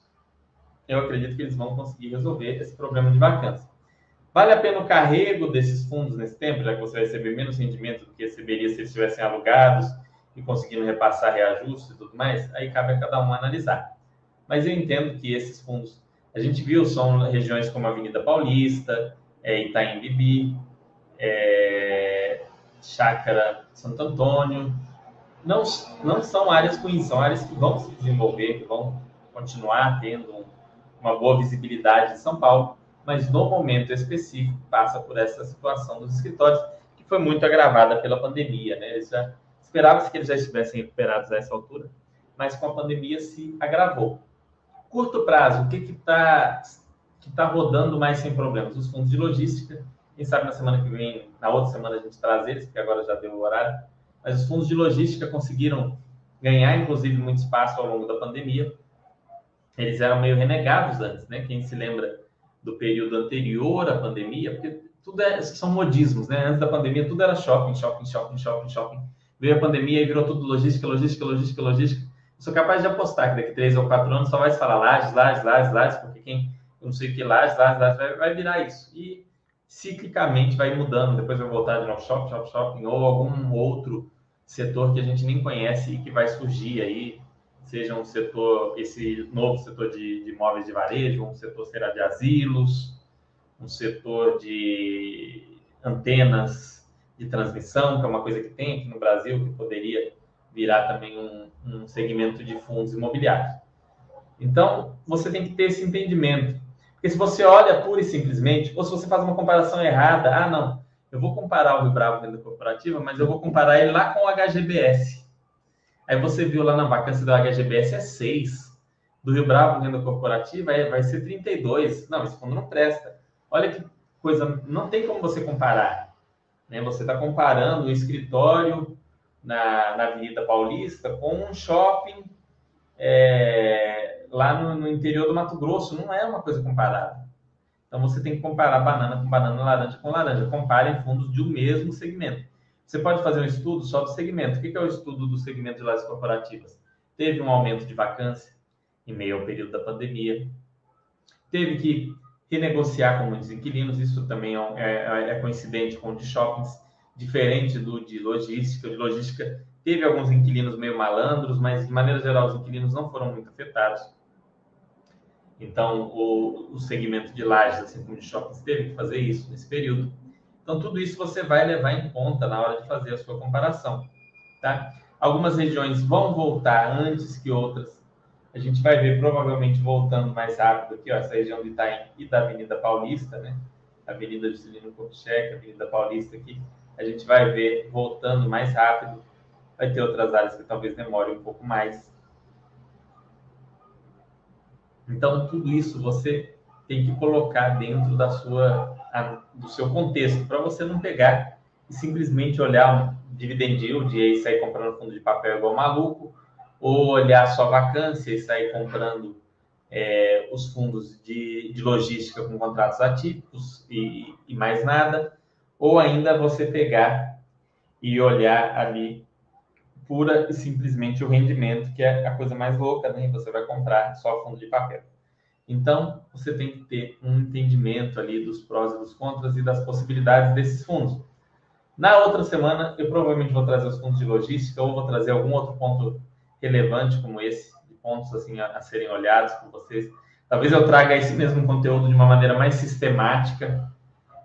Eu acredito que eles vão conseguir resolver esse problema de vacância. Vale a pena o carrego desses fundos nesse tempo, já que você vai receber menos rendimento do que receberia se eles estivessem alugados e conseguindo repassar reajustes e tudo mais? Aí cabe a cada um analisar. Mas eu entendo que esses fundos, a gente viu, são regiões como Avenida Paulista, é, Itaim Bibi, é, Chácara Santo Antônio, não, não são áreas ruins, são áreas que vão se desenvolver, que vão continuar tendo uma boa visibilidade em São Paulo, mas no momento específico passa por essa situação dos escritórios, que foi muito agravada pela pandemia, né? Esperava-se que eles já estivessem recuperados a essa altura, mas com a pandemia se agravou. Curto prazo, o que está que tá rodando mais sem problemas? Os fundos de logística, quem sabe na semana que vem, na outra semana a gente traz eles, porque agora já deu o horário, mas os fundos de logística conseguiram ganhar, inclusive, muito espaço ao longo da pandemia. Eles eram meio renegados antes, né? Quem se lembra do período anterior à pandemia, porque tudo é, são modismos, né? Antes da pandemia, tudo era shopping, shopping, shopping, shopping, shopping. Veio a pandemia e virou tudo logística, logística, logística, logística. Eu sou capaz de apostar que daqui três ou quatro anos só vai se falar lajes, lajes, lajes, lajes, porque quem não sei o que lajes, lajes, lajes, vai, vai virar isso. E ciclicamente vai mudando, depois vai voltar de novo shopping, shopping, shopping, ou algum outro setor que a gente nem conhece e que vai surgir aí, seja um setor, esse novo setor de, de imóveis de varejo, um setor será de asilos, um setor de antenas de transmissão, que é uma coisa que tem aqui no Brasil, que poderia virar também um, um segmento de fundos imobiliários. Então, você tem que ter esse entendimento porque se você olha pura e simplesmente, ou se você faz uma comparação errada, ah, não, eu vou comparar o Rio Bravo Renda Corporativa, mas eu vou comparar ele lá com o HGBS. Aí você viu lá na vacância do HGBS é 6. Do Rio Bravo Renda Corporativa é, vai ser 32. Não, esse fundo não presta. Olha que coisa, não tem como você comparar. Né? Você está comparando o escritório na, na Avenida Paulista com um shopping é, lá no, no, interior do Mato Grosso não é uma coisa comparada. Então você tem que comparar banana com banana, laranja com laranja. Comparem fundos de um mesmo segmento. Você pode fazer um estudo só do segmento. O que é o estudo do segmento de lajes corporativas? Teve um aumento de vacância em meio ao período da pandemia. Teve que renegociar com muitos inquilinos. Isso também é, é, é coincidente com o de shoppings, diferente do de logística. O de logística Teve alguns inquilinos meio malandros, mas de maneira geral os inquilinos não foram muito afetados. Então, o, o segmento de lajes, assim como de shoppings, teve que fazer isso nesse período. Então, tudo isso você vai levar em conta na hora de fazer a sua comparação, tá? Algumas regiões vão voltar antes que outras. A gente vai ver provavelmente voltando mais rápido aqui, ó, essa região de Itaim e da Avenida Paulista, né? Avenida Juscelino Kubitschek, Avenida Paulista aqui. A gente vai ver voltando mais rápido. Vai ter outras áreas que talvez demore um pouco mais. Então, tudo isso você tem que colocar dentro da sua, do seu contexto, para você não pegar e simplesmente olhar um dividend yield e aí sair comprando fundo de papel igual maluco, ou olhar só vacância e sair comprando é, os fundos de, de, logística com contratos atípicos e, e mais nada, ou ainda você pegar e olhar ali pura e simplesmente o rendimento, que é a coisa mais louca, né? Você vai comprar só fundo de papel. Então, você tem que ter um entendimento ali dos prós e dos contras e das possibilidades desses fundos. Na outra semana, eu provavelmente vou trazer os fundos de logística ou vou trazer algum outro ponto relevante como esse, de pontos assim a, a serem olhados por vocês. Talvez eu traga esse mesmo conteúdo de uma maneira mais sistemática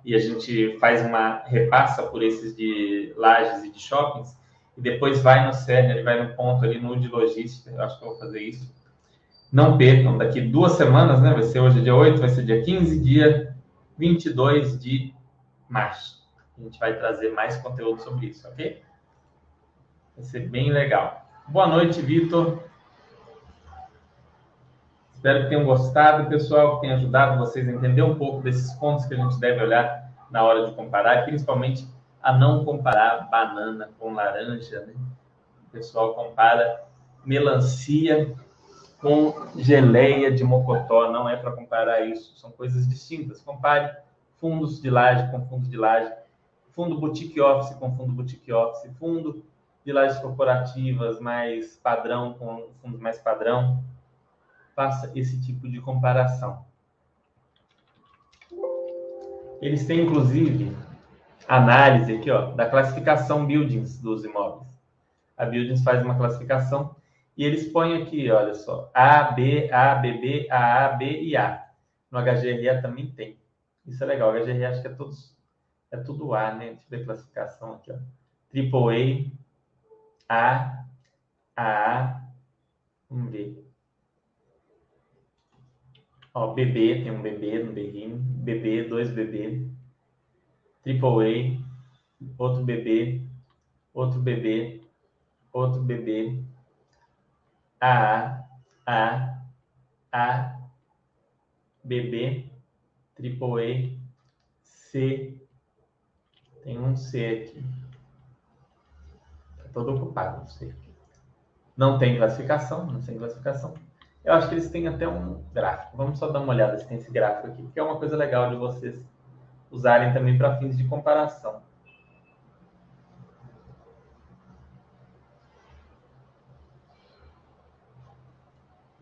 e a gente faz uma repassa por esses de lajes e de shoppings e depois vai no cerne, vai no ponto ali no de logística. Eu acho que eu vou fazer isso. Não percam, daqui duas semanas, né? Vai ser hoje dia 8, vai ser dia 15, dia 22 de março. A gente vai trazer mais conteúdo sobre isso, ok? Vai ser bem legal. Boa noite, Vitor. Espero que tenham gostado, pessoal, que tenha ajudado vocês a entender um pouco desses pontos que a gente deve olhar na hora de comparar, e principalmente a não comparar banana com laranja, né? O pessoal compara melancia com geleia de mocotó, não é para comparar isso, são coisas distintas. Compare fundos de laje com fundos de laje, fundo boutique office com fundo boutique office, fundo de lajes corporativas mais padrão com fundos mais padrão. Faça esse tipo de comparação. Eles têm, inclusive, análise aqui, ó, da classificação buildings dos imóveis. A Buildings faz uma classificação e eles põem aqui, olha só, A, B, A, B, B, A, A, B e A. No HGRE também tem. Isso é legal. O acho que é todos é tudo A, né? Deixa eu ver a classificação aqui, ó. Triple A, A, A, vamos ver. Ó, BB, tem um BB no BRIM, BB, dois BB, Triple A, outro BB, outro BB, outro BB, AA, A, A, BB, Triple C, tem um C aqui. Está todo ocupado C. Não tem classificação, não tem classificação. Eu acho que eles têm até um gráfico. Vamos só dar uma olhada se tem esse gráfico aqui, que é uma coisa legal de vocês usarem também para fins de comparação.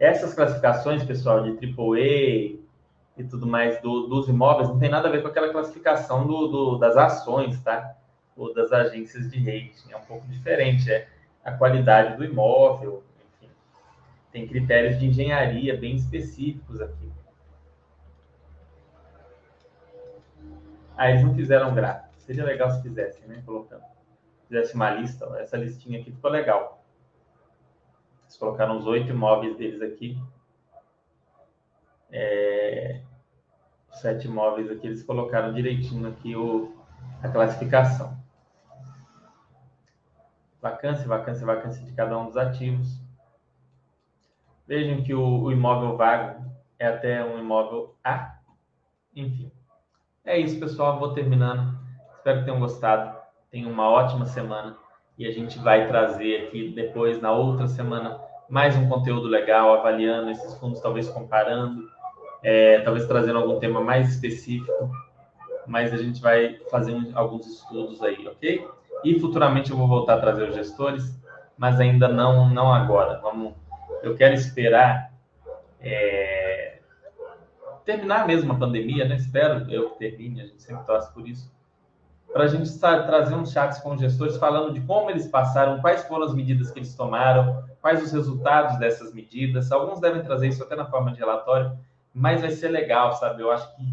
Essas classificações, pessoal, de AAA e tudo mais do, dos imóveis, não tem nada a ver com aquela classificação do, do, das ações, tá? Ou das agências de rating. É um pouco diferente. É a qualidade do imóvel, enfim. Tem critérios de engenharia bem específicos aqui. Ah, eles não fizeram gráfico. Seria legal se fizessem, né? Colocando. Fizesse uma lista. Essa listinha aqui ficou legal. Eles colocaram os oito imóveis deles aqui. É... Sete imóveis aqui, eles colocaram direitinho aqui o... a classificação. Vacância, vacância, vacância de cada um dos ativos. Vejam que o, o imóvel vago é até um imóvel A. Enfim. É isso, pessoal. Vou terminando. Espero que tenham gostado. Tenham uma ótima semana. E a gente vai trazer aqui depois, na outra semana, mais um conteúdo legal, avaliando esses fundos, talvez comparando, é, talvez trazendo algum tema mais específico. Mas a gente vai fazer um, alguns estudos aí, ok? E futuramente eu vou voltar a trazer os gestores, mas ainda não, não agora. Vamos, eu quero esperar. É, terminar mesmo a pandemia, né? Espero eu que termine, a gente sempre torce por isso. Para a gente trazer uns chats com gestores falando de como eles passaram, quais foram as medidas que eles tomaram, quais os resultados dessas medidas. Alguns devem trazer isso até na forma de relatório, mas vai ser legal, sabe? Eu acho que,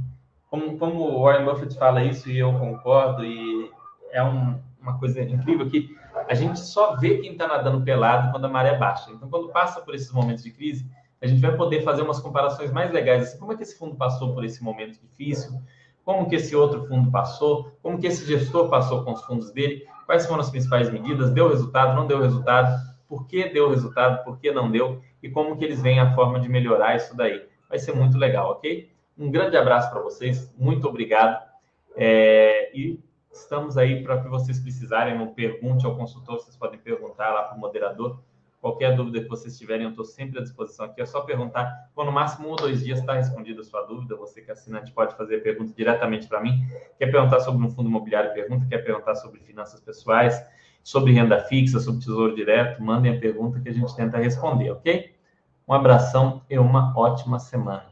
como, como o Warren Buffett fala isso e eu concordo, e é um, uma coisa incrível que a gente só vê quem está nadando pelado quando a maré baixa. Então, quando passa por esses momentos de crise, a gente vai poder fazer umas comparações mais legais. Assim, como é que esse fundo passou por esse momento difícil? Como que esse outro fundo passou, como que esse gestor passou com os fundos dele, quais foram as principais medidas, deu resultado, não deu resultado, por que deu resultado, por que não deu, e como que eles veem a forma de melhorar isso daí. Vai ser muito legal, ok? Um grande abraço para vocês, muito obrigado. É, e estamos aí para que vocês precisarem, não pergunte ao consultor, vocês podem perguntar lá para o moderador. Qualquer dúvida que vocês tiverem, eu estou sempre à disposição aqui. É só perguntar. Quando no máximo um ou dois dias está respondida a sua dúvida. Você que é assinante pode fazer a pergunta diretamente para mim. Quer perguntar sobre um fundo imobiliário? Pergunta. Quer perguntar sobre finanças pessoais, sobre renda fixa, sobre tesouro direto? Mandem a pergunta que a gente tenta responder, ok? Um abração e uma ótima semana.